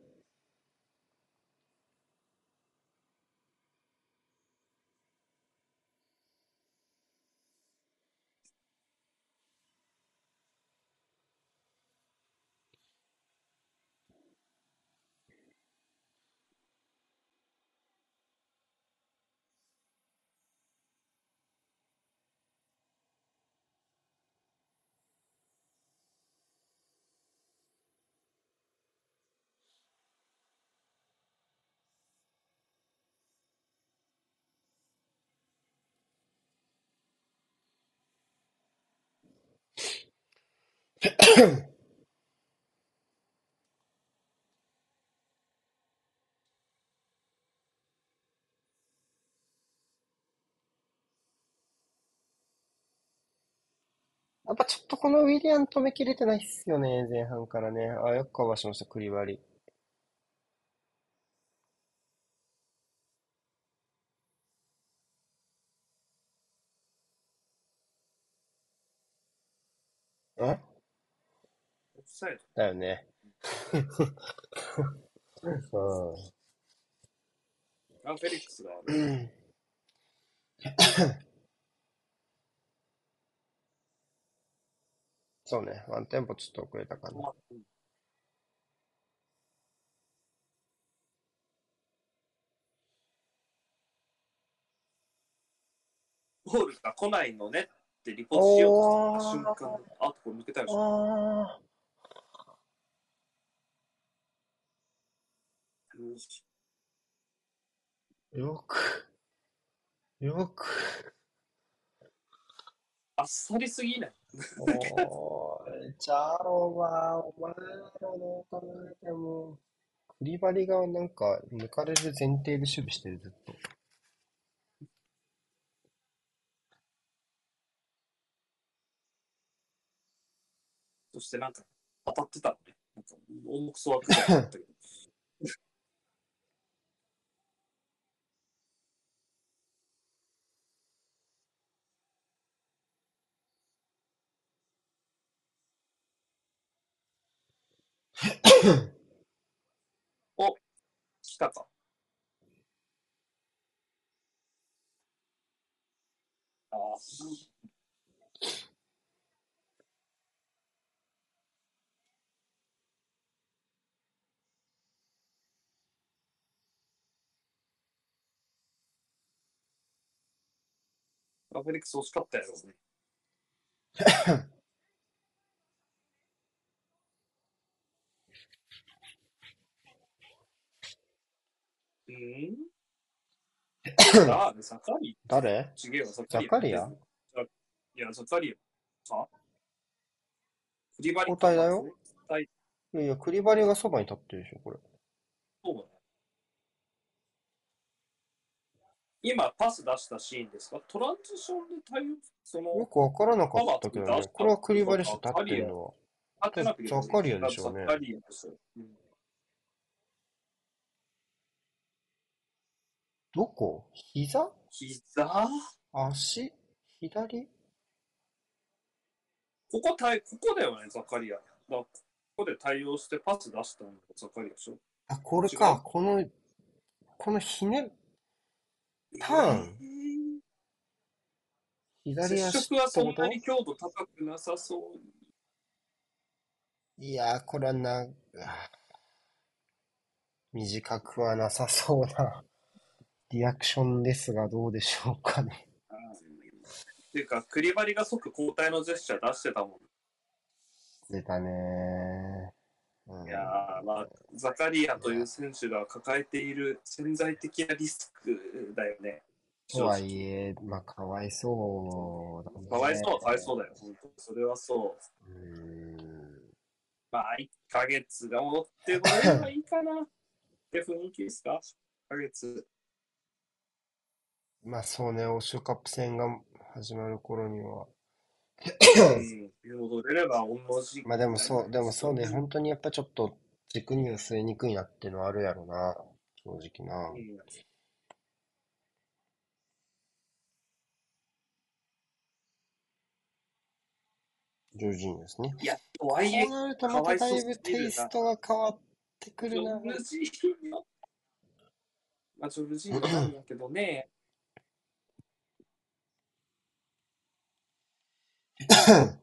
やっぱちょっとこのウィリアン止めきれてないっすよね、前半からね。あ、よくカバーしました、クリバリ。んオフサイだよね。うん。ド。ランフェリックスがある。うんそうね、ワンテンポちょっと遅れたかな。ゴールが来ないのねってリポートしようとした瞬間、あとこれ抜けたよ。あよしー、よく、よく、あっさりすぎない？おーい、チャロは、お前らどう考えても、クリバリがなんか抜かれる前提で守備してる、ずっと。そしてなんか当たってたのね。なんか重くそ枠みたいになったけど。お来たか。ああ。フェリックス惜しかったやろうね。うん？あ あ、ザカリ？誰？違えよ、ザザカリアいや、ザカリア。は？クリバリ交代だよ。いやいや、クリバリがそばに立ってるでしょ、これ。そうだね。今、パス出したシーンですか？トランジションで対応、そよの、くわからなかったけどね。これはクリバリしか立ってるのは。ザカリアでしょうねザカリアですよ。うんどこ？膝？膝？足？左？ここ対、ここだよね、ザカリア。だここで対応してパス出したのがザカリアでしょ。あ、これ違か。う。この、このひね、ターン。左接足触はそんなに強度高くなさそう。いやー、これはな、短くはなさそうなリアクションですが、どうでしょうかね。っていうか、クリバリが即交代のジェスチャー出してたも出たね。いやー、まあ、ザカリアという選手が抱えている潜在的なリスクだよね。とはいえ、まあ、かわいそうだね。かわいそうはかわいそうだよ、本当にそれはそう。う。まあ、1ヶ月が戻ってこればいいかなって雰囲気ですか ?1 ヶ月。まあそうね、欧州カップ戦が始まる頃には。うん。戻れれば同じ。まあでもそう、でもそうね、本当にやっぱちょっと軸には据えにくいなっていうのはあるやろな、正直なう。んジョージーですね。いや、とはいえこう、なるとまただいぶテイストが変わってくるな。ジョルジーニョ。まあ、ジョルジーニョなんだけどね。Ahem.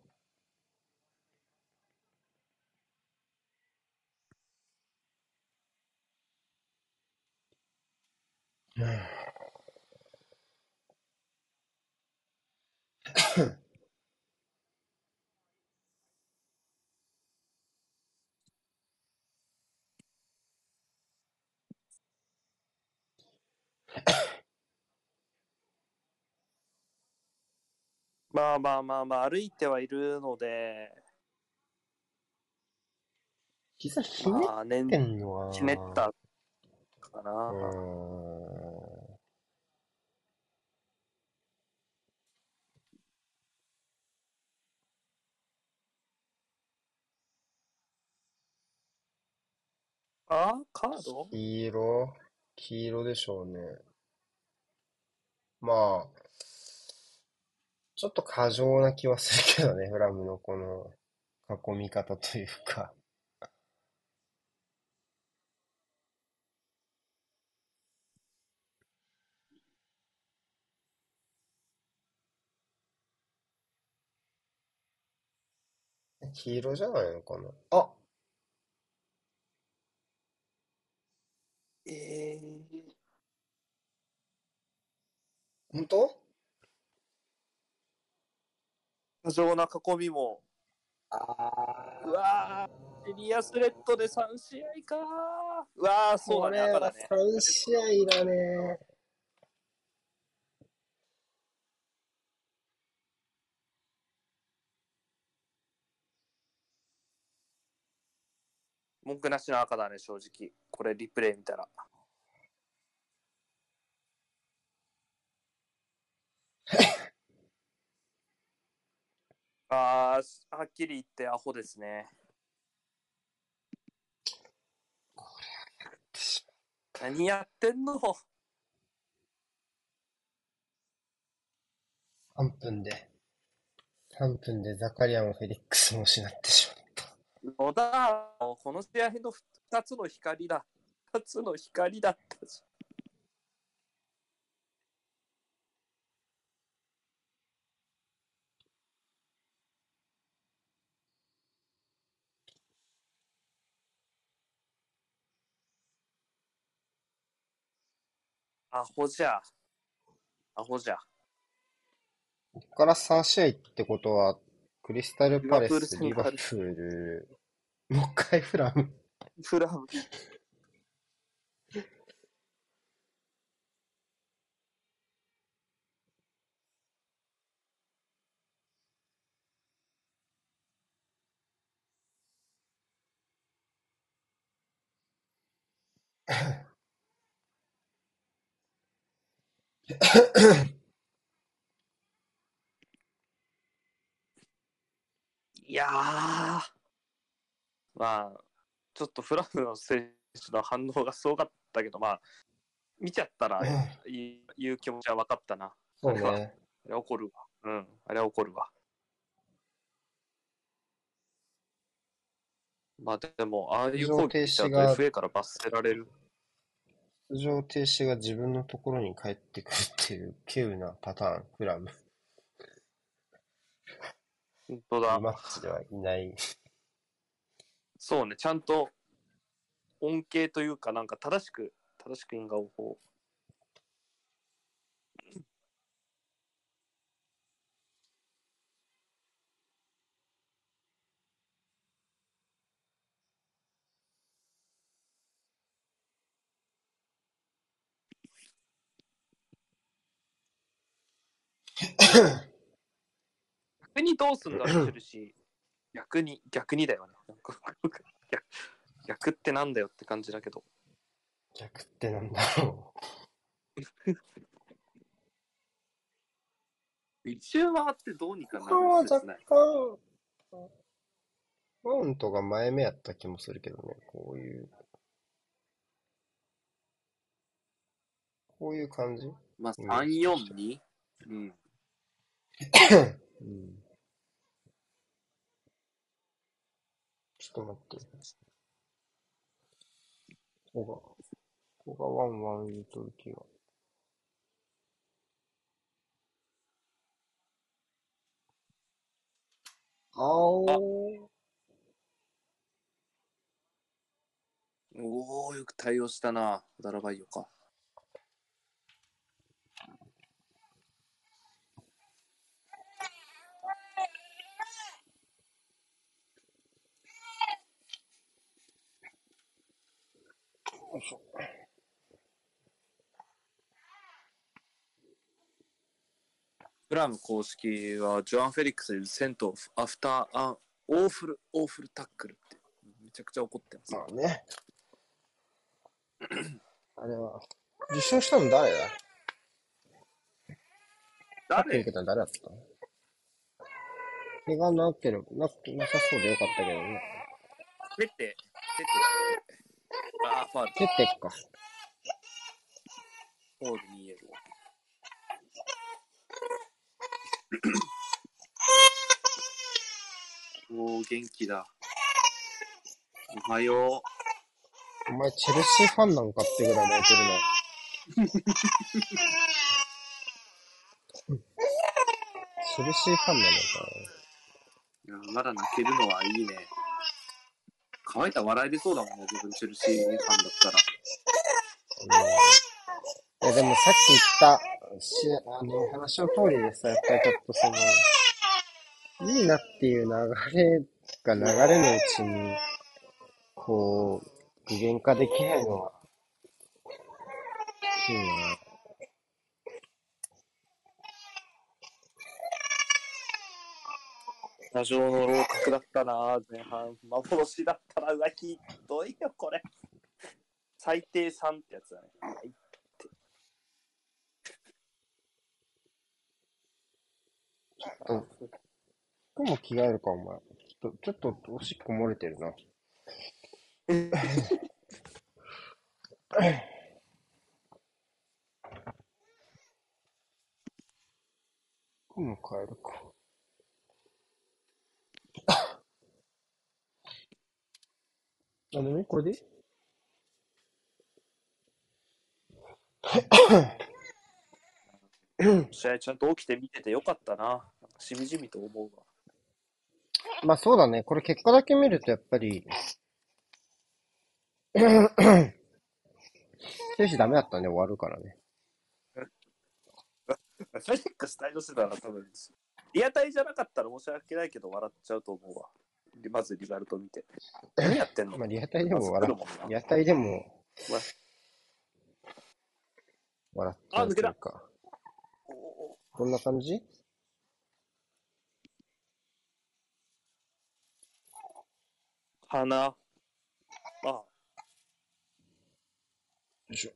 まあまあまあまあ、歩いてはいるので、膝ひねってんのは。ひねったかな。あカード？黄色？黄色でしょうね。まあ、ちょっと過剰な気はするけどね、フラムのこの囲み方というか。黄色じゃないのかな？あええ本当？過剰な囲みも。あうわーエリアスレッドで3試合かーうわーそうだね、赤だね。3試合だね。文句なしの赤だね、正直。これリプレイ見たら。あー、はっきり言ってアホですね。何やってんの？3分で、3分でザカリアもフェリックスも失ってしまった。野田、この試合の2つの光だ。2つの光だったじアホじゃ。アホじゃ。ここから3試合ってことは、クリスタルパレス、リバプール、もう一回フラム。フラム。いやー、まあ、ちょっとフラムの選手の反応がすごかったけど、まあ、見ちゃったらいいいう気持ちは分かったな。そうね。あれは怒るわ。うん、あれは怒るわ。まあでも、ああいう攻撃しちゃうと FA から罰せられる。出場停止が自分のところに帰ってくるっていう、稀有なパターン、フラム。本当だ。マッチではいない。そうね、ちゃんと恩恵というか、なんか正しく、正しく因果応報。どうすんだろう、チェルシー。逆に、逆にだよね。なんか逆逆ってなんだよって感じだけど。逆ってなんだろ 一周回ってどうにかう。なるんですね。干、マウントが前目やった気もするけどね、こういう。こういう感じ？まあ、うん3、4、2? うん。うん。ちょっと待って。ここが、ここがワンワン言うとる気が。あおー。おおよく対応したな。ダラバイヨか。よいしょ。プラム公式は、ジョアン・フェリックスでセント、アフター、あオーフル、オーフルタックルって、めちゃくちゃ怒ってます。まあね。あれは、受賞したの誰だ？タックル受けたの誰だった怪我なければ、なく、なさそうでよかったけどね。ペテ、ペテ。あー、ファール。蹴ってっか。フォールに言えるわ。おー、元気だ。おはよお前、チェルシーファンなんかってぐらい泣いてるな。チェルシーファンなのかいやまだ泣けるのはいいね。乾いた笑い出そうだもんね、自分チェルシーファンだったら。いや、でもさっき言った、し、あの、話の通りでさ、やっぱりちょっとその、いいなっていう流れが流れのうちに、こう、具現化できないのは、いいな。多少の楼閣だったな、前半。幻だったら、うわ、ひどいよ、これ。最低3ってやつだね。はいうん。服も着替えるか、お前。ちょっと、ちょっと、おしっこ漏れてるな。服も変えるか。あのね、これで試合ちゃんと起きて見ててよかったな。なんかしみじみと思うわ。まあそうだね。これ結果だけ見るとやっぱり、選手ダメだったんで終わるからね。フェニックス対応してたら多分、リアタイじゃなかったら申し訳ないけど笑っちゃうと思うわ。まずリザルト見て。何やってんのまあリアタイでも笑まず来るもんなリアタイでもわ笑っちゃうというか。おおこんな感じ？よ鼻。あ、いしょ。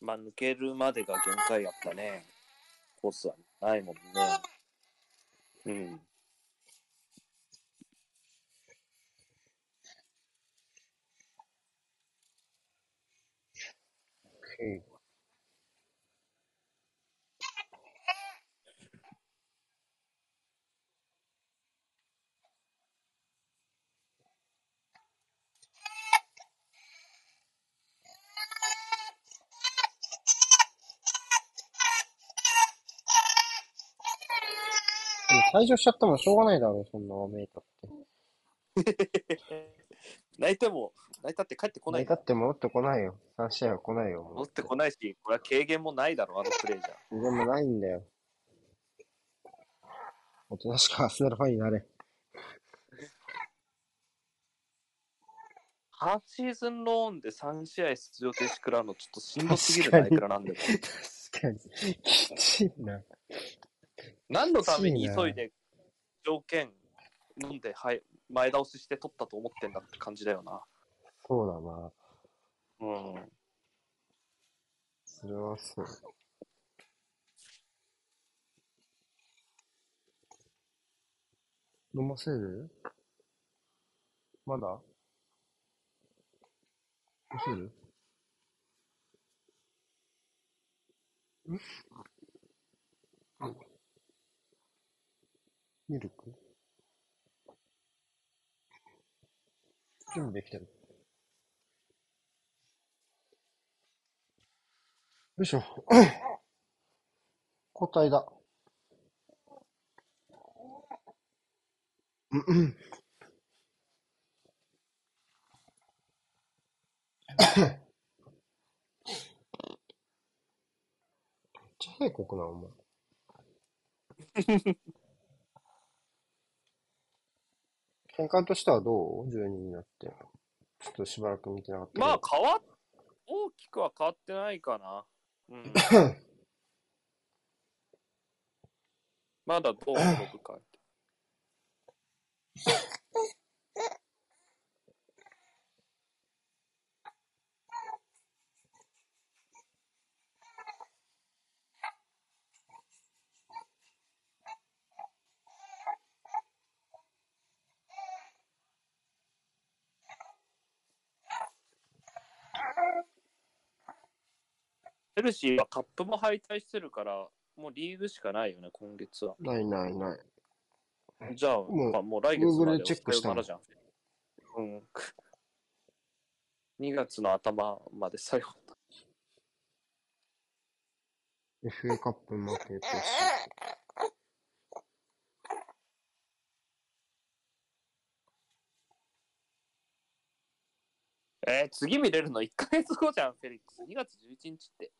まあ抜けるまでが限界やったね。コースはないもんね。うん。OK で退場しちゃってもしょうがないだろう、そんなおめえたって。泣いても、泣いたって帰ってこない泣いたって戻ってこないよ。3試合は来ないよ。戻ってこないし、これは軽減もないだろ、あのプレーじゃ。でもないんだよ。おとなしくアスナルファンになれ。半シーズンローンで3試合出場停止食らうのちょっとしんどすぎるな、いくらなんでも。確かに。きちいな。何のために急いで条件飲んで、はい、前倒しして取ったと思ってんだって感じだよな。そうだな。うん。それはそう。飲ませる？まだ？飲ませる？んミルク？準備できてる。よいしょ。交代だ。うんうん。めっちゃ平国な、お前。見解としてはどう ?12 になって。ちょっとしばらく見てなかった。まあ、変わっ、大きくは変わってないかな。うん。まだどう？転ぶルシーはカップも敗退してるから、もうリーグしかないよね、今月は。ないないない。じゃあ、もうまあ、もう来月まででチェックしたじゃん。うん。2月の頭までさよ FA カップ負けたし。えー、次見れるの1ヶ月後じゃん、フェリックス。2月11日って。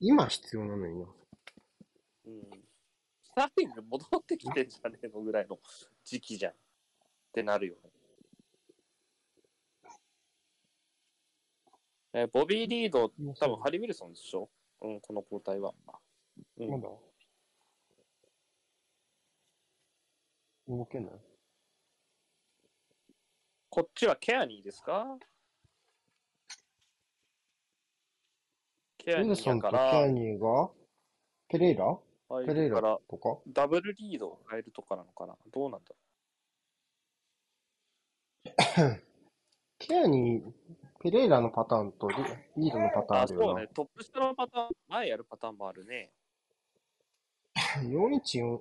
今必要なのにな。うん。スターリング戻ってきてんじゃねえのぐらいの時期じゃん。ってなるよね。えーボビー・リード、多分ハリ・ウィルソンでしょ？うん、この交代は。うん、まだ？動けない？こっちはケアニーですか？ケアニウィルソンとキーやから、ャニーがペレイラ？はいペレイラとか？ダブルリードを変えるとかなのかな？どうなんだ ケアニー、ペレイラのパターンとリリードのパターンああ、るよな。そうね。トップ下のパターン、前やるパターンもあるね。414。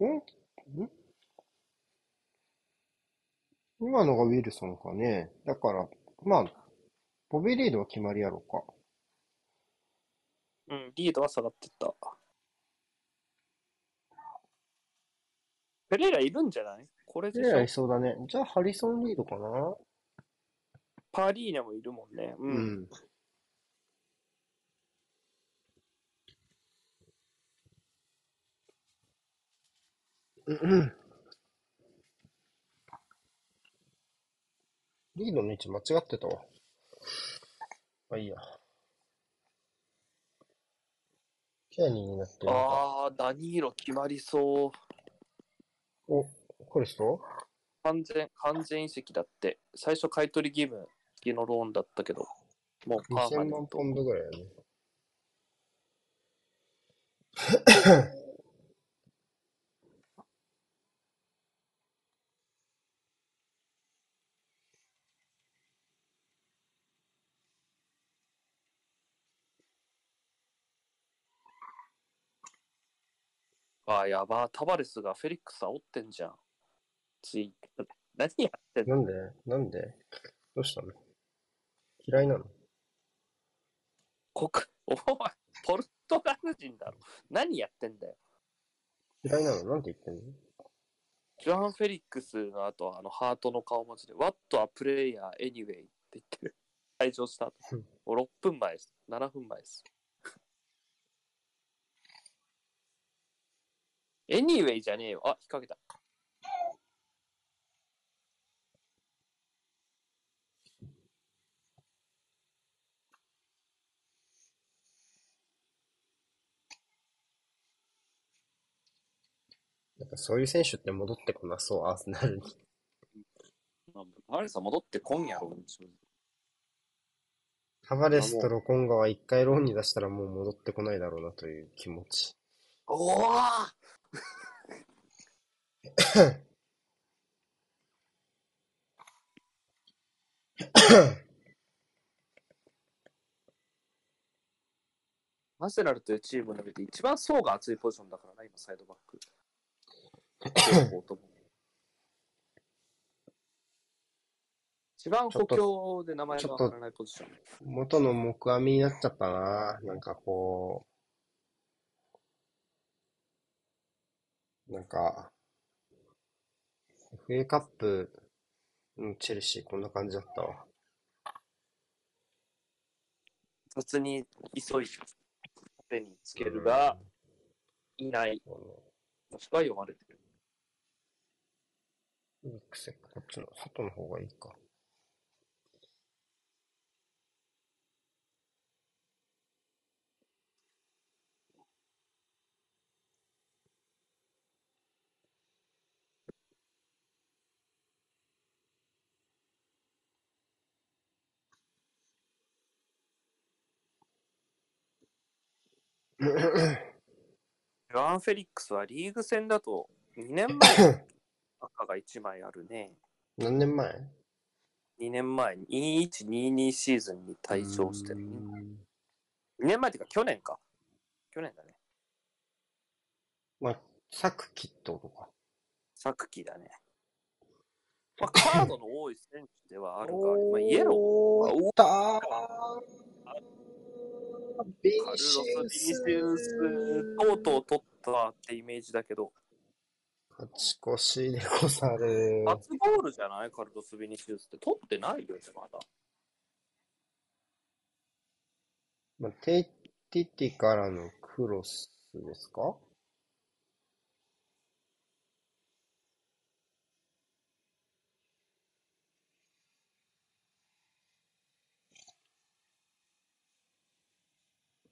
んん？今のがウィルソンかね。だから、まあ、ボビー・リードは決まりやろうか。うん、リードは下がってった。ペレイラいるんじゃない？これペレイラいそうだね。じゃあ、ハリソン・リードかなパーリーナもいるもんね。う。うんん。うんリードの位置間違ってたわ。まあいいや。ケアニーになってるのか。あー、ダニーロ決まりそう。お、これ人完全、完全移籍だって。最初買い取り義務付きのローンだったけど、もうパーマ ?2000 万ネントポンドぐらいやね。あー、やばー。タバレスがフェリックス煽ってんじゃん。ツイ何やってんの？なんで？なんで？どうしたの？嫌いなの？国、お前、ポルトガル人だろ。何やってんだよ。嫌いなの？なんて言ってんの？ジョアン・フェリックスの後はあのハートの顔文字で What a player anyway って言ってる。退場した後うん。もう6分前です。7分前です。Anyway じゃねえよ。あ、引っ掛けた。なんかそういう選手って戻ってこなそう、アーセナルに。まあ、アレさん戻ってこんやろ。正直タバレスとロコンガは一回ローンに出したらもう戻ってこないだろうなという気持ち。おおアーセナルというチームの中で一番層が厚いポジションだからな、今、サイドバック。一番補強で名前がわからないポジション。元の木阿弥になっちゃったな。なんかこうなんか、FA カップのチェルシーこんな感じだったわ。雑に急いで手につけるが、いない。こもしくは読まれてる。のミックスこっちの外の方がいいか。アン・フェリックスはリーグ戦だと2年前に赤が1枚あるね。何年前？2年前に2122シーズンに退場してるね。2年前っていうか去年か。去年だね。まあ、サクキットとか。サクキだね。まあ、カードの多い選手ではあるが、まあ、イエローおーったービカルロス・ニシウビニシウスス、とうとう取ったってイメージだけど、勝ち越しでござる。初ゴールじゃない？カルロス・ビニシウスって取ってないよね、まだ。まあ、テイティティからのクロスですか？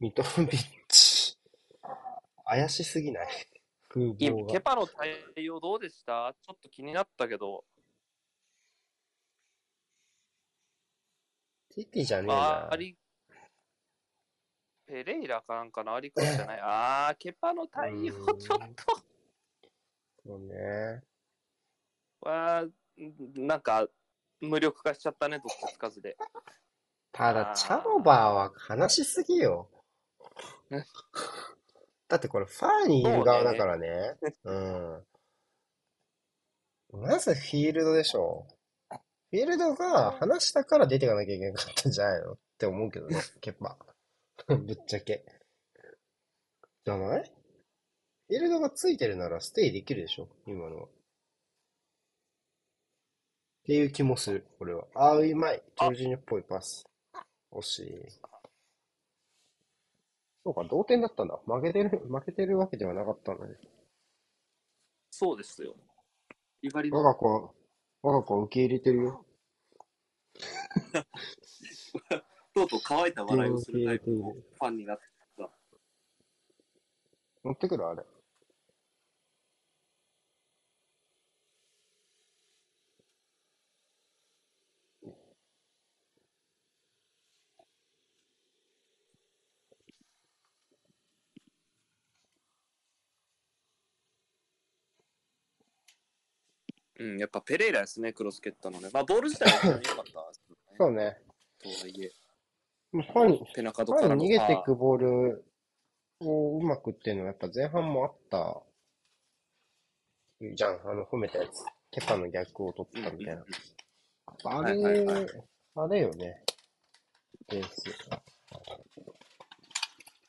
ミトロビッチ。怪しすぎない？風貌今、ケが。パの対応どうでした？ちょっと気になったけど、ティティじゃねえまなペレイラかなんかのアリコじゃない？あー、ケパの対応うんちょっと、そうね。は、なんか、無力化しちゃったね、どっちつかずで。ただ、チャロバーは悲しすぎよね。だってこれファーにいる側だからね。うん。まずフィールドでしょ。フィールドが話したから出てかなきゃいけなかったんじゃないのって思うけどね、ケッパ。ぶっちゃけ。じゃない？フィールドがついてるならステイできるでしょ今のは。っていう気もする、俺は。あー、うまい。ジョルジーニョっぽいパス。惜しい。そうか、同点だったんだ。負けてる、負けてるわけではなかったんだね。そうですよ。イバリ我が子、我が子受け入れてるよ。とうとう乾いた笑いをするタイプのファンになってた。持ってくるあれ。うん、やっぱペレイラですね、クロスケットのね。まあ、ボール自体は非常に良かったですけどね。そうね。とはいえ、ファン、ペナカドファンからのに逃げていくボールをうまくっていうのはやっぱ前半もあった。じゃん、あの褒めたやつ。ケパの逆を取ったみたいな。あはいれ、はいはいあれよね。ディフェンス。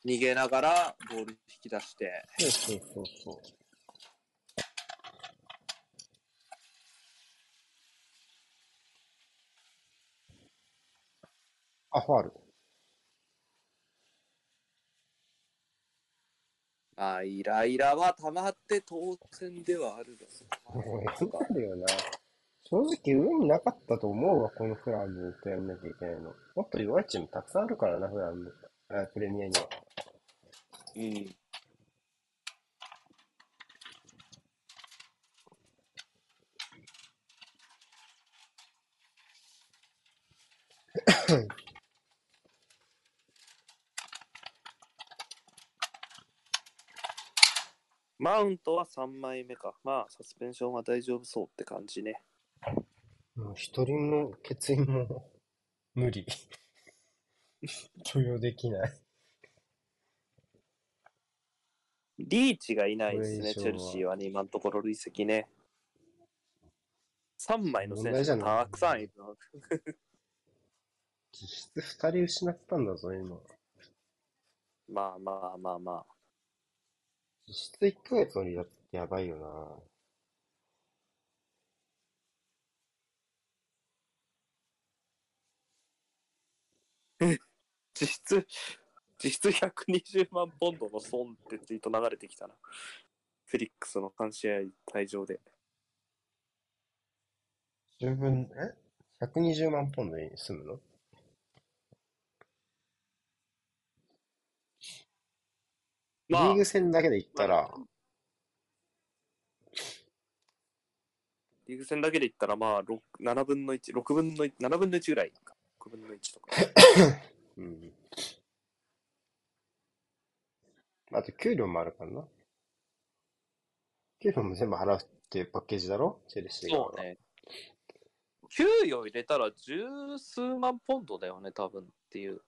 逃げながらボール引き出して、そうそうそうそう。あ、ファール。まあ、イライラは溜まって当然ではあるが。もうやるよな。正直、運なかったと思うわ、このフラムとやんなきゃいけないの。もっと弱いチームたくさんあるからな、フラム。あプレミアには。うん。マウントは3枚目か。まあ、サスペンションは大丈夫そうって感じね。もう一人の欠員も 無理。許容できない。リーチがいないですね、チェルシーはね、今のところ累積ね。3枚の選手問題じゃないたくさんいるの。実質二人失ったんだぞ、今。まあまあまあまあ。実質1ヶ月の離脱ってやばいよな。実質、実質120万ポンドの損ってツイート流れてきたな。フェリックスの3試合退場で。十分、え ?120 万ポンドに住むの？まあーグ戦だけで言ったら、リーグ戦だけで言ったら、まあ、6 7分の1、6分の1、7分の1ぐらいか。6分の1とか。うん。あと、給料もあるからな。給料も全部払うっていうパッケージだろ？チェルシーそうね。給与入れたら十数万ポンドだよね、多分っていう。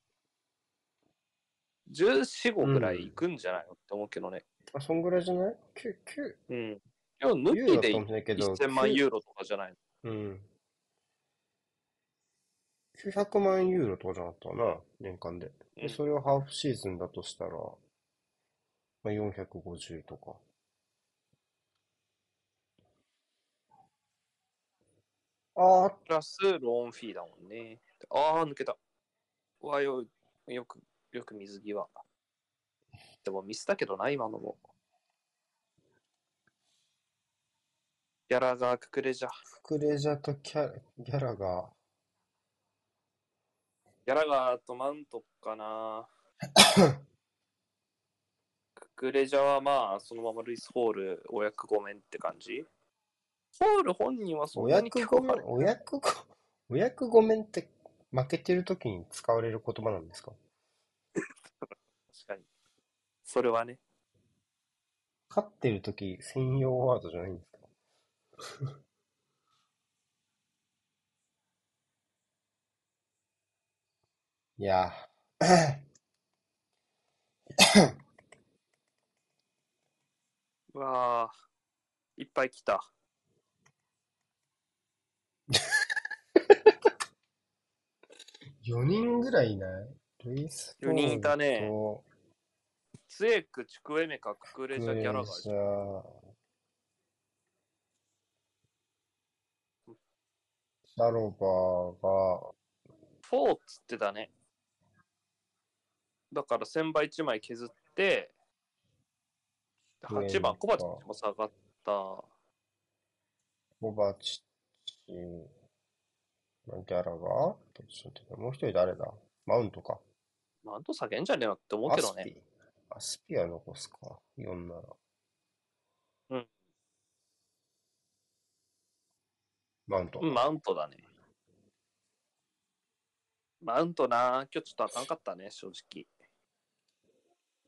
14、5ぐらいいくんじゃないのって思うけどね。あ、そんぐらいじゃない ?9、9、うん。でも抜きで思うんだけど、1000万ユーロとかじゃないの。うん。900万ユーロとかじゃなかったかな、年間で。で、うんそれをハーフシーズンだとしたら、まあ、450とか。あー、プラスローンフィーだもんね。ああ、抜けた。うわよ、よく、よく水際。でもミスだけどな、今のも。ギャラがククレじゃ。クレジャとキャギャラが、ギャラガーとマウントかな。ククレジャはまあ、そのままルイス・ホール、お役御免って感じ？ホール本人はそおんなに役ごめん、お役ご、お役ごめんって負けてる時に使われる言葉なんですか？それはね。勝ってる時専用ワードじゃないんですか？いやー、うわあ、いっぱい来た。4人ぐらいいない？ルイス・四人いたねフォーツエク、チクエメカ、ククレジャ、ギャラガークレジャシャロバーが、フォーっつってたね。だから1000倍1枚削って、で8番、コバチッチも下がった。コバチッチ、まあギャラが、もう一人誰だ？マウントか。なんと下げんじゃねえのって思うけどね。アスピ。ア残すか。4なら。うん。マウント。うん、マウントだね。マウントな、今日ちょっとあかんかったね、正直。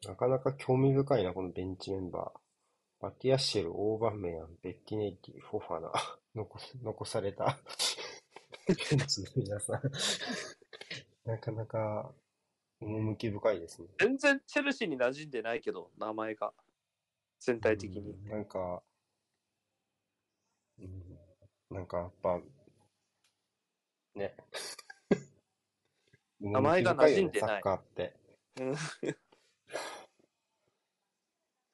なかなか興味深いな、このベンチメンバー。バティアッシェル、オーバーメアン、ベッティネイティ、フォファナ、残す残されたベンチの皆さん。なかなか趣深いですね。全然チェルシーに馴染んでないけど、名前が。全体的に。うんなんか、うん、なんかやっぱ、ね。名前が馴染んでないサッカーって。うん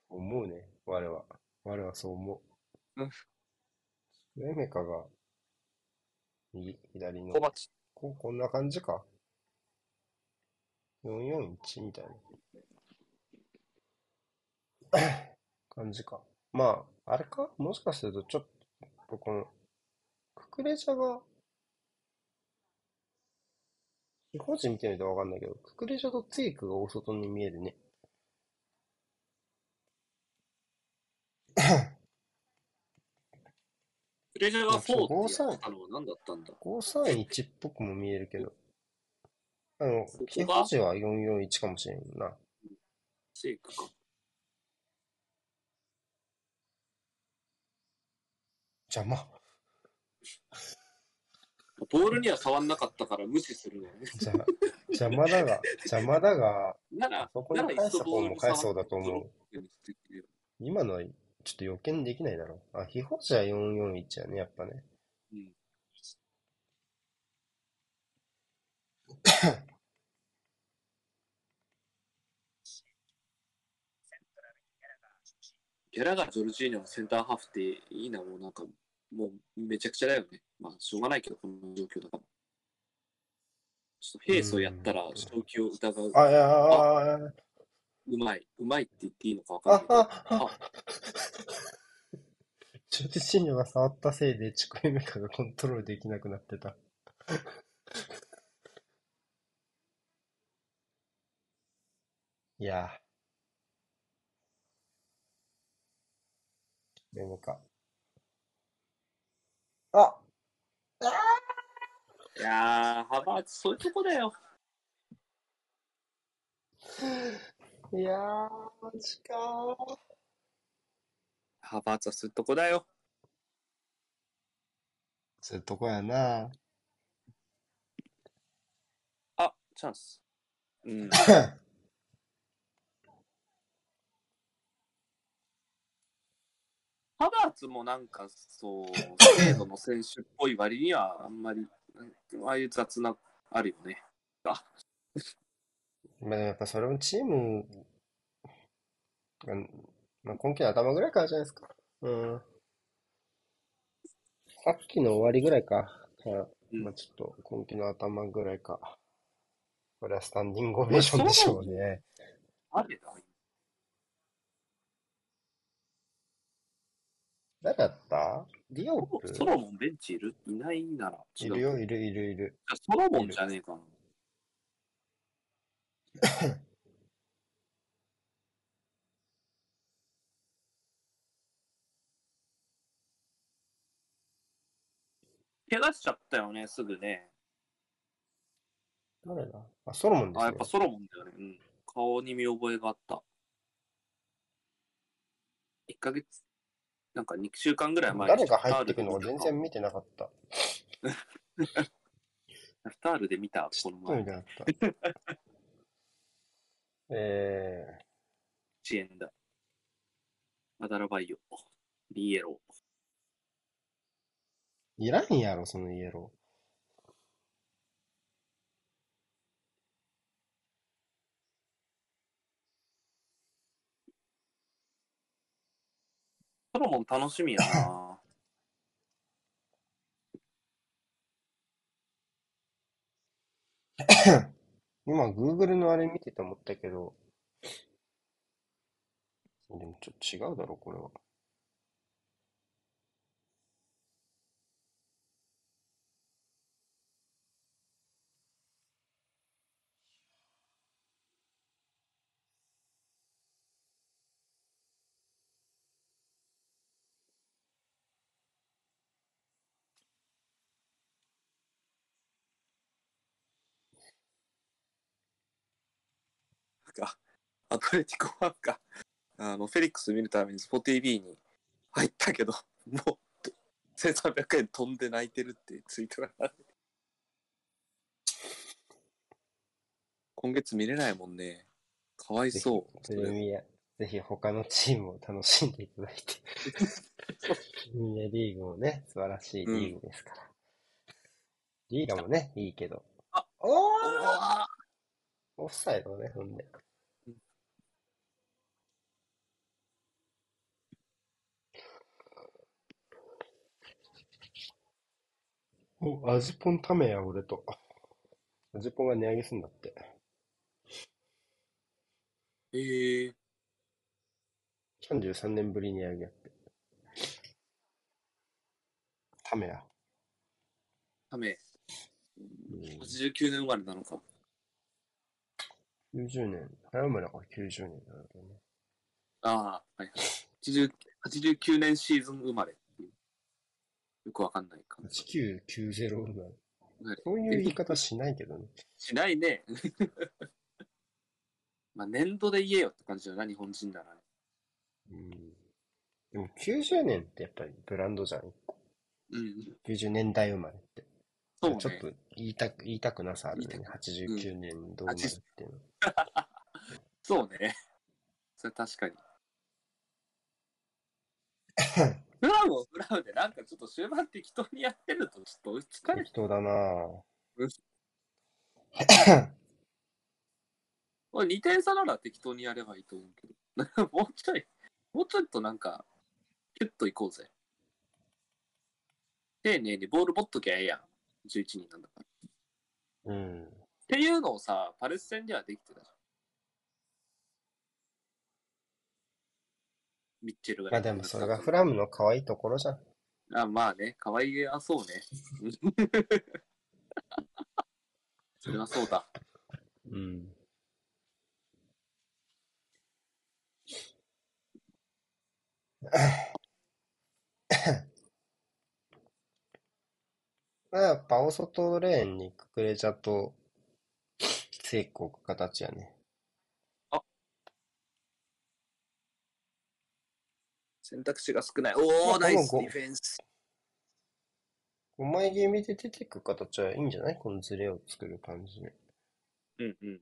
思うね、我は。我はそう思う。うんエメカが、右、左のここんな感じか。441みたいな。感じか。まあ、あれか？もしかするとちょっと、この、ククレジャが、非表示見てみるとわかんないけど、ククレジャとツイクが大外に見えるね。プレジャーが4って5-3やったのは何だったんだ？531っぽくも見えるけど、あのここ、が？非表示は441かもしれんな。セイクか。邪魔。ボールには触んなかったから無視するのね。じゃ、邪魔だが、邪魔だが、なら、そこに返した方も返そうだと思う。う。今のはちょっと予見できないだろう。あ、非表示は441やね、やっぱね。うん。ギャラがジョルジーニョのセンターハーフっていいな、もうなんか、もうめちゃくちゃだよね。まあ、しょうがないけど、この状況だから。ちょっと平素やったら、正気を疑う。あ、あ、あ、うまい。うまいって言っていいのかわあ、かんないあ、あ、ジョルジーニョが触ったせいで、チクエメカがコントロールできなくなってた。いやー。メモか。あいやー、ハバーツ、そういうとこだよ。いやー、マジかー。ハバーツはそういうとこだよ。そういうとこやな。あ、チャンス。うん。ハバーツもなんかそう、精度の選手っぽい割にはあんまり、ああいう雑な、あるよね。あ、まあ、やっぱそれもチームが、まあ、今季の頭ぐらいからじゃないですか。うん。さっきの終わりぐらいか。まあ、ちょっと今季の頭ぐらいか。これはスタンディングオベーションでしょうね。あれだ。誰だった？ディオップ？ソロモンベンチいる？いないなら違う。いるよ、いるいるいる。じゃあソロモンじゃねえかな。怪我しちゃったよね、すぐね。誰だ？あ、ソロモンであ、すねやっぱ。ソロモンだよね。うん。顔に見覚えがあった。1ヶ月、なんか2週間ぐらい前に誰が入ってくるのか全然見てなかった。フタールで見た、この前。え遅延だ。アダラバイオ。リエロー、いらんやろ、そのイエロソロモン楽しみやな。今、Google のあれ見てて思ったけど、でもちょっと違うだろ、これは。なんか、アトレティコファンが、あの、フェリックス見るためにスポ TV に入ったけど、もう、1300円飛んで泣いてるってツイートが。今月見れないもんね。かわいそう。プレミア、ぜひ他のチームを楽しんでいただいて。プレミアリーグもね、素晴らしいリーグですから。リーガもね、いいけど。あおーオフサイドね、ほんで。お、アジポンためや、俺と。アジポンが値上げすんだって。えー、33年ぶりに値上げやって。ためや。ため、うん89年生まれなのか。90年、早村が90年なんだよね。ああ、はいはい。80 89年シーズン生まれ。よくわかんない感じ。1990生まれ。はいそういう言い方しないけどね。しないね。まあ、年度で言えよって感じだな、日本人ならね。うん。でも90年ってやっぱりブランドじゃん。うん。90年代生まれって。そうね。ちょっと言いたく、言いたくなさあるね言い。た89年度生まれっていうの。そうね。それ確かに。フラウもフラウでなんかちょっと終盤適当にやってるとちょっと追いつかれ適当だなぁ。俺2点差なら適当にやればいいと思うけど。もうちょい、もうちょっとなんか、キュッといこうぜ。丁寧にボール持っときゃええやん。11人なんだから。っうん。ていうのをさ、パレス戦ではできてたじゃん。ミッチェルが。まあでもそれがフラムの可愛いところじゃん。あ、まあね、可愛げはそうね。それはそうだ。うん。まあやっぱ大外レーンにククレジャと成功く形やね。選択肢が少ない。おお、まあナイスディフェンス。5枚気味で出てく形はいいんじゃない？このズレを作る感じで。うんうん。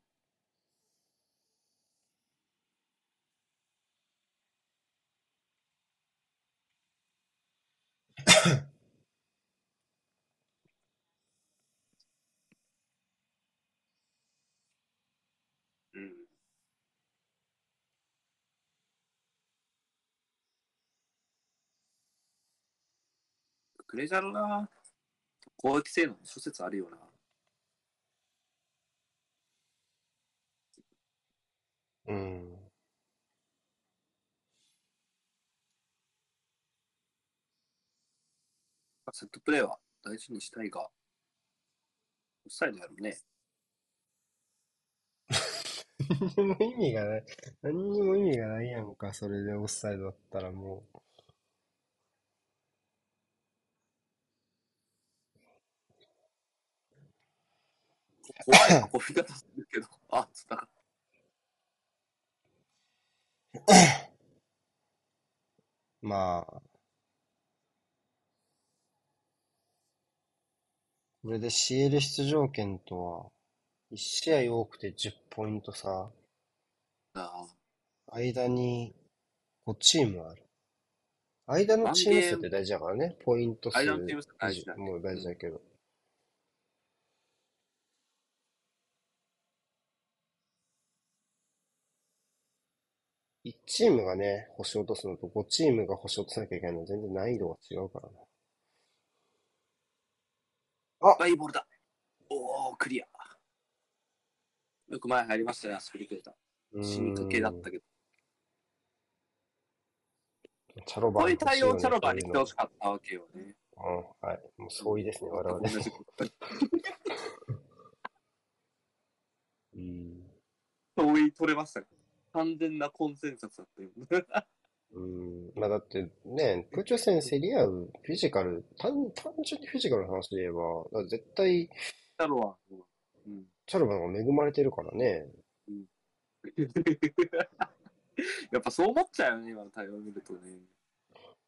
クレジャーな。攻撃性能の諸説あるよな。うん。セットプレーは大事にしたいが、オフサイドやろうね。何にも意味がない。何にも意味がないやんか、それでオフサイドだったらも怖いな、こういう言い方するけど。あ、つった。まあ。これで CL 出場権とは、1試合多くて10ポイント差。あ間に5チームある。間のチーム数って大事だからね。ポイント数間のチーム数大事だねもう大事だけど。1チームがね、星落とすのと5チームが星落とさなきゃいけないのは全然難易度が違うからな。あ、いいボールだ。おー、クリア。よく前入りましたね、スピリクレタ。う死にかけだったけど。チャロバーこういう対応チャロバーにに来てほしかったわけよね。うん、はい。もう相違ですね、我々。うん。同意取れましたね。完全なコンセンサスだったよ。うん。まあだってね、空中戦競り合うフィジカル、単単純にフィジカルの話で言えば、絶対、チャロは。うん。チャルバの方が恵まれてるからね。やっぱそう思っちゃうよね、今の対応を見るとね。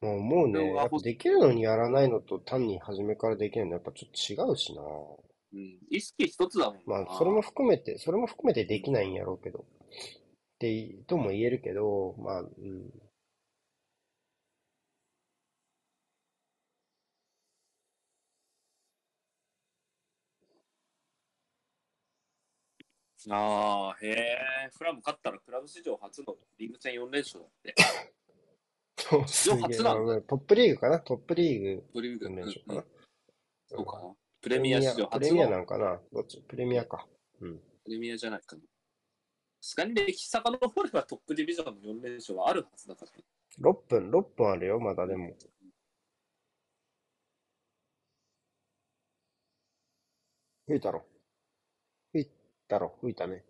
もうもうね、やっぱできるのにやらないのと単に初めからできないのやっぱちょっと違うしな。うん。意識一つだもんな。まあ、それも含めて、それも含めてできないんやろうけど。って、とも言えるけど、まあ、うん。ああ、へえ。フラム勝ったらクラブ史上初のリーグ戦4連勝だって。そうすげえ初なトップリーグかな？トップリーグプレミア4連勝かな？うんそうかな。プレミア史上初プレミアなのんかな？どっち？プレミアか。うん。プレミアじゃないかな。さすがに歴史遡ればトップディビジョンの4連勝はあるはずだから。6分、6分あるよ、まだでも。吹いたろ。吹いたろ、吹いたね。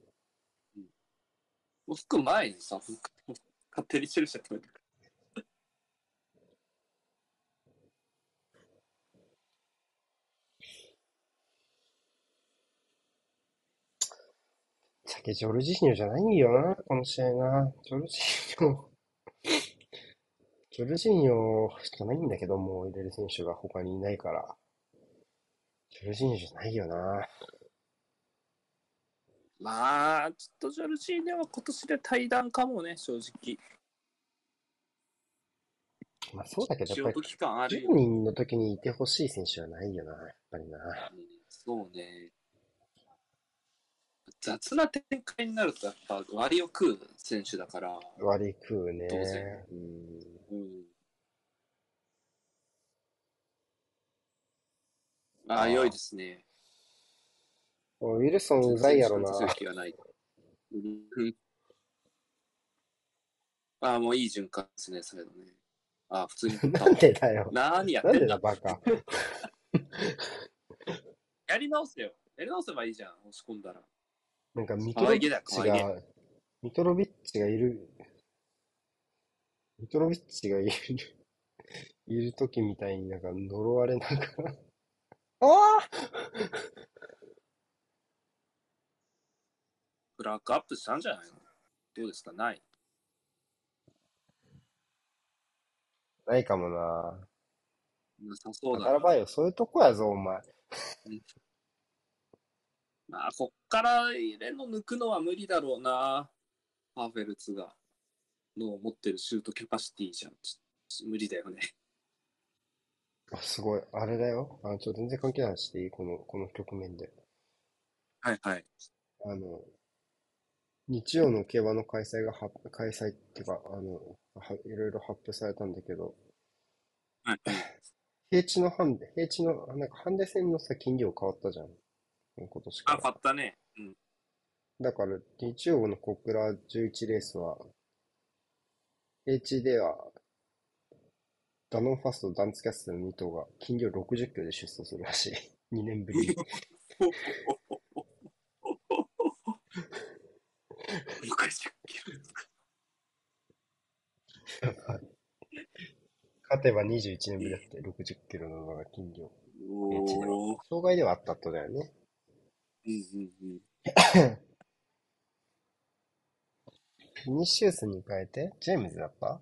もう吹く前にさ、吹く勝手にしてる人やって酒ジョルジーニョじゃないよな、この試合な。ジョルジーニョ。ジョルジーニョしかないんだけど、もう入れる選手が他にいないから。ジョルジーニョじゃないよな。まあ、ちょっとジョルジーニョは今年で対談かもね、正直。まあそうだけど、やっぱり仕事期間あるよ10。人の時にいてほしい選手はないよな、やっぱりな。うんそうね。雑な展開になると、やっぱ割を食う選手だから。割り食うね。当然うん。うん。ああ、良いですね。ウィルソンうざいやろな。うんああ、もういい循環ですね、それのね。ああ、普通に。なんでだよ。何やってんだでだバカ。やり直せよ。やり直せばいいじゃん、押し込んだら。なんかミトロビッチが、ミトロビッチがいる、ミトロビッチがいる、いる時みたいになんか呪われながら。ああクラックアップしたんじゃないの？どうですか？ない？ないかもな。なさそうだな。だからばよ、そういうとこやぞ、お前。まあ、こっから入れの抜くのは無理だろうな。パーフェルツが。の持ってるシュートキャパシティじゃん。無理だよね。あすごい。あれだよ。あ、ちょ、全然関係ない話していいこの、この局面で。はいはい。あの、日曜の競馬の開催がは、開催っていうか、あの、は、いろいろ発表されたんだけど、はい。平地のハンデ、平地の、なんかハンデ戦のさ、金量変わったじゃん。今年かあ、ら。買ったね。うん。だから、日曜の小倉11レースは、平地では、ダノンファスト、ダンツキャストの2頭が、金量60キロで出走するらしい。2年ぶりに。60キロ。勝てば21年ぶりだって、60キロの馬が金量。平地では。障害ではあったとだよね。うんうんうん。フィニッシュースに変えて、ジェームズだった？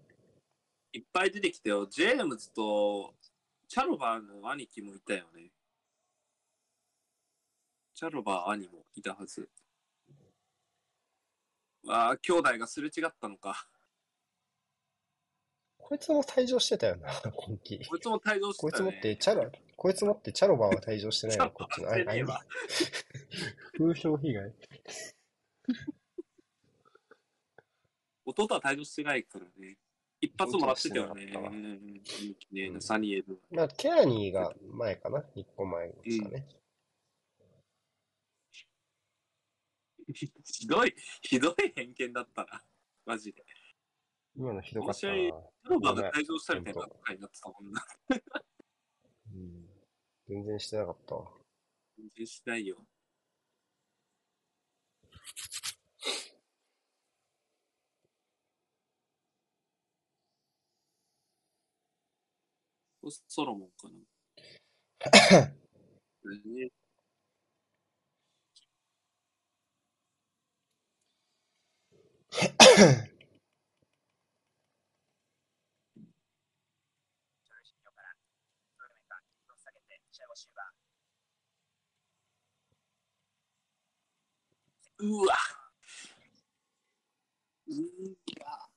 いっぱい出てきたよ。ジェームズと、チャロバーの兄貴もいたよね。チャロバー兄もいたはず。ああ、兄弟がすれ違ったのか。こいつも退場してたよな、今季。こいつも退場してこいたね。つ持って、チャロ、こいつ持ってチャロバーは退場してないの、こっちの。あチャロバーはしてねえわあ風評被害。弟は退場してないからね。一発もらってたよね。うんうんねうんサニーエル。まあ、ケアニーが前かな一個前ですかね。ひどい、ひどい偏見だったな。マジで。今のひどかったロバーが退場したみたいな回になってたもんな。うん。全然してなかったわ。全然しないよ。ソロモンかな。ねうわ。うわ。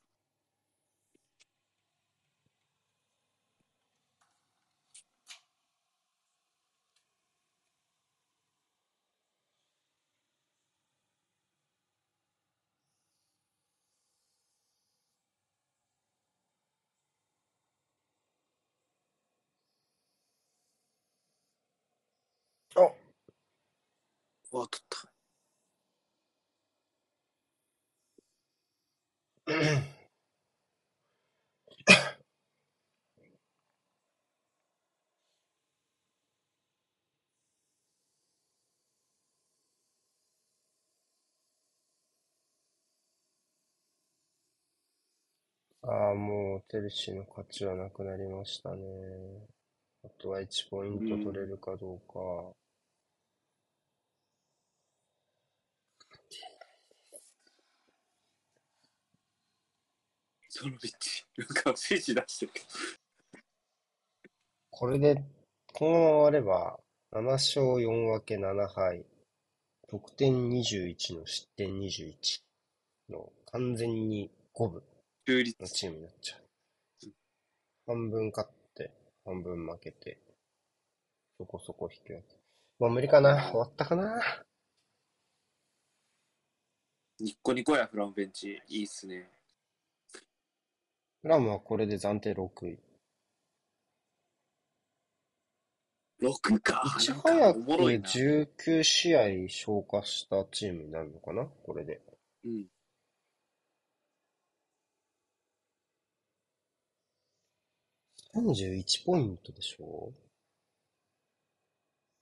あうわ、取った。ああ、もう、チェルシーの勝ちはなくなりましたね。あとは1ポイント取れるかどうか。ソロビッチ。なんか指示出してるけど。これで、このまま終われば、7勝4分け7敗、得点21の失点21の完全に五分の。チームになっちゃう。半分勝って、半分負けて、そこそこ引き分け。もう無理かな終わったかなニッコニコやフランベンチ。いいっすね。ラムはこれで暫定6位。6か。いち早くおもろいな。19試合消化したチームになるのかな？これで。うん。31ポイントでしょ？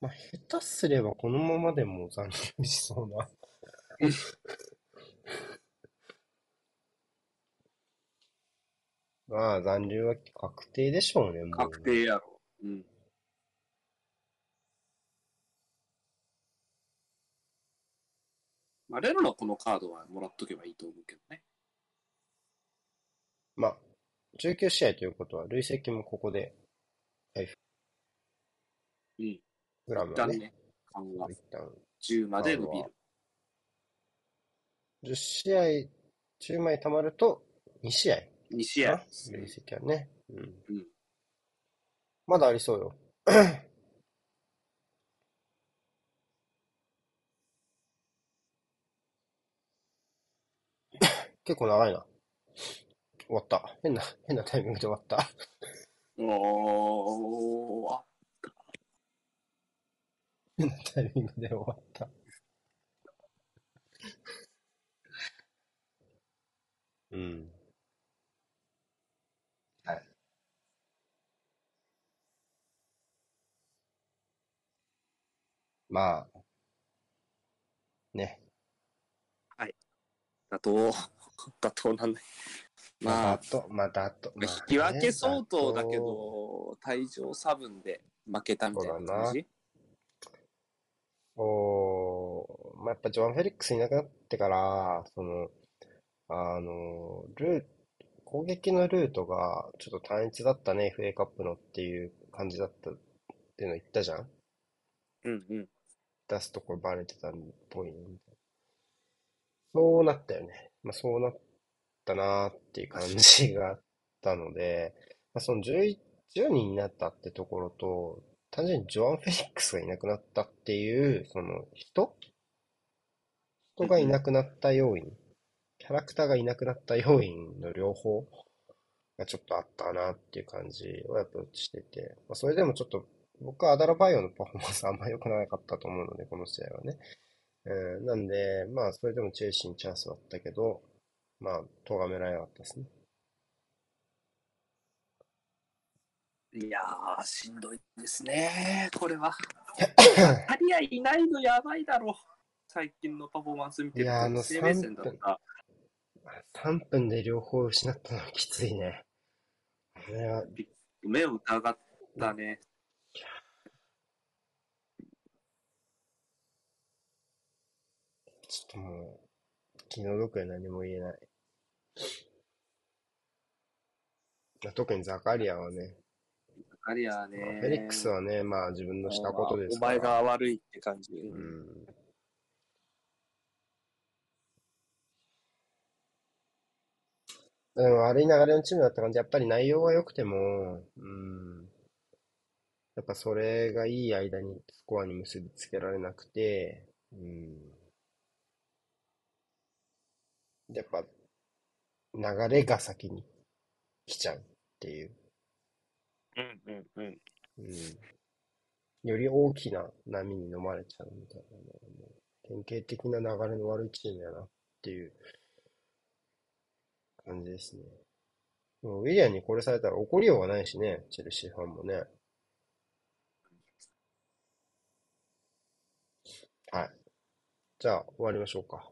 まあ、下手すればこのままでも残留しそうな。まあ、残留は確定でしょうね、もう。確定やろ。うん。まあ、レロのこのカードはもらっとけばいいと思うけどね。まあ、19試合ということは、累積もここで、うん。グラムはね、ね、緩和一旦10まで伸びる。10試合、10枚貯まると、2試合2試合です累ね。ね。うん。うん。まだありそうよ。結構長いな。終わった。変な、変なタイミングで終わった。おー、あタイミングで終わった。うん。まあ、ね。妥当、妥当なんだ。まあまあ、、だと、まあ、だと、まあね引き分け相当だけ。ど、退場差分で負けたみたいな感じ？おまあ、やっぱジョアン・フェリックスいなくなってから、その、あの、ルー攻撃のルートがちょっと単一だったね、FA カップのっていう感じだったっていうの言ったじゃん？うんうん。出すところバレてたっぽいね。みたいなそうなったよね。まあ、そうなったなーっていう感じがあったので、まあ、その11 10人になったってところと、単純にジョアン・フェリックスがいなくなったっていう、その人？人がいなくなった要因、キャラクターがいなくなった要因の両方がちょっとあったなっていう感じをやっぱしてて、まあ、それでもちょっと僕はアダラバイオのパフォーマンスあんま良くなかったと思うので、この試合はね。うん、なんで、まあ、それでもチェルシーにチャンスはあったけど、まあ、咎められなかったですね。いやー、しんどいですね、これは。アリアいないのやばいだろ。最近のパフォーマンス見てるいやあのと、生命線だった。3分で両方失ったのはきついね。これは、目を疑ったね。ちょっともう、気の毒で何も言えない。まあ特にザカリアはね、アリアまあね。フェリックスはね、まあ自分のしたことですから。お前が悪いって感じ。うん。でも悪い流れのチームだった感じ、やっぱり内容が良くても、うん。やっぱそれがいい間にスコアに結びつけられなくて、うん。やっぱ、流れが先に来ちゃうっていう。うんうんうん。うん。より大きな波に飲まれちゃうみたいな典型的な流れの悪いチームやなっていう感じですね。もうウィリアンにこれされたら怒りようがないしね、チェルシーファンもね。はい。じゃあ終わりましょうか。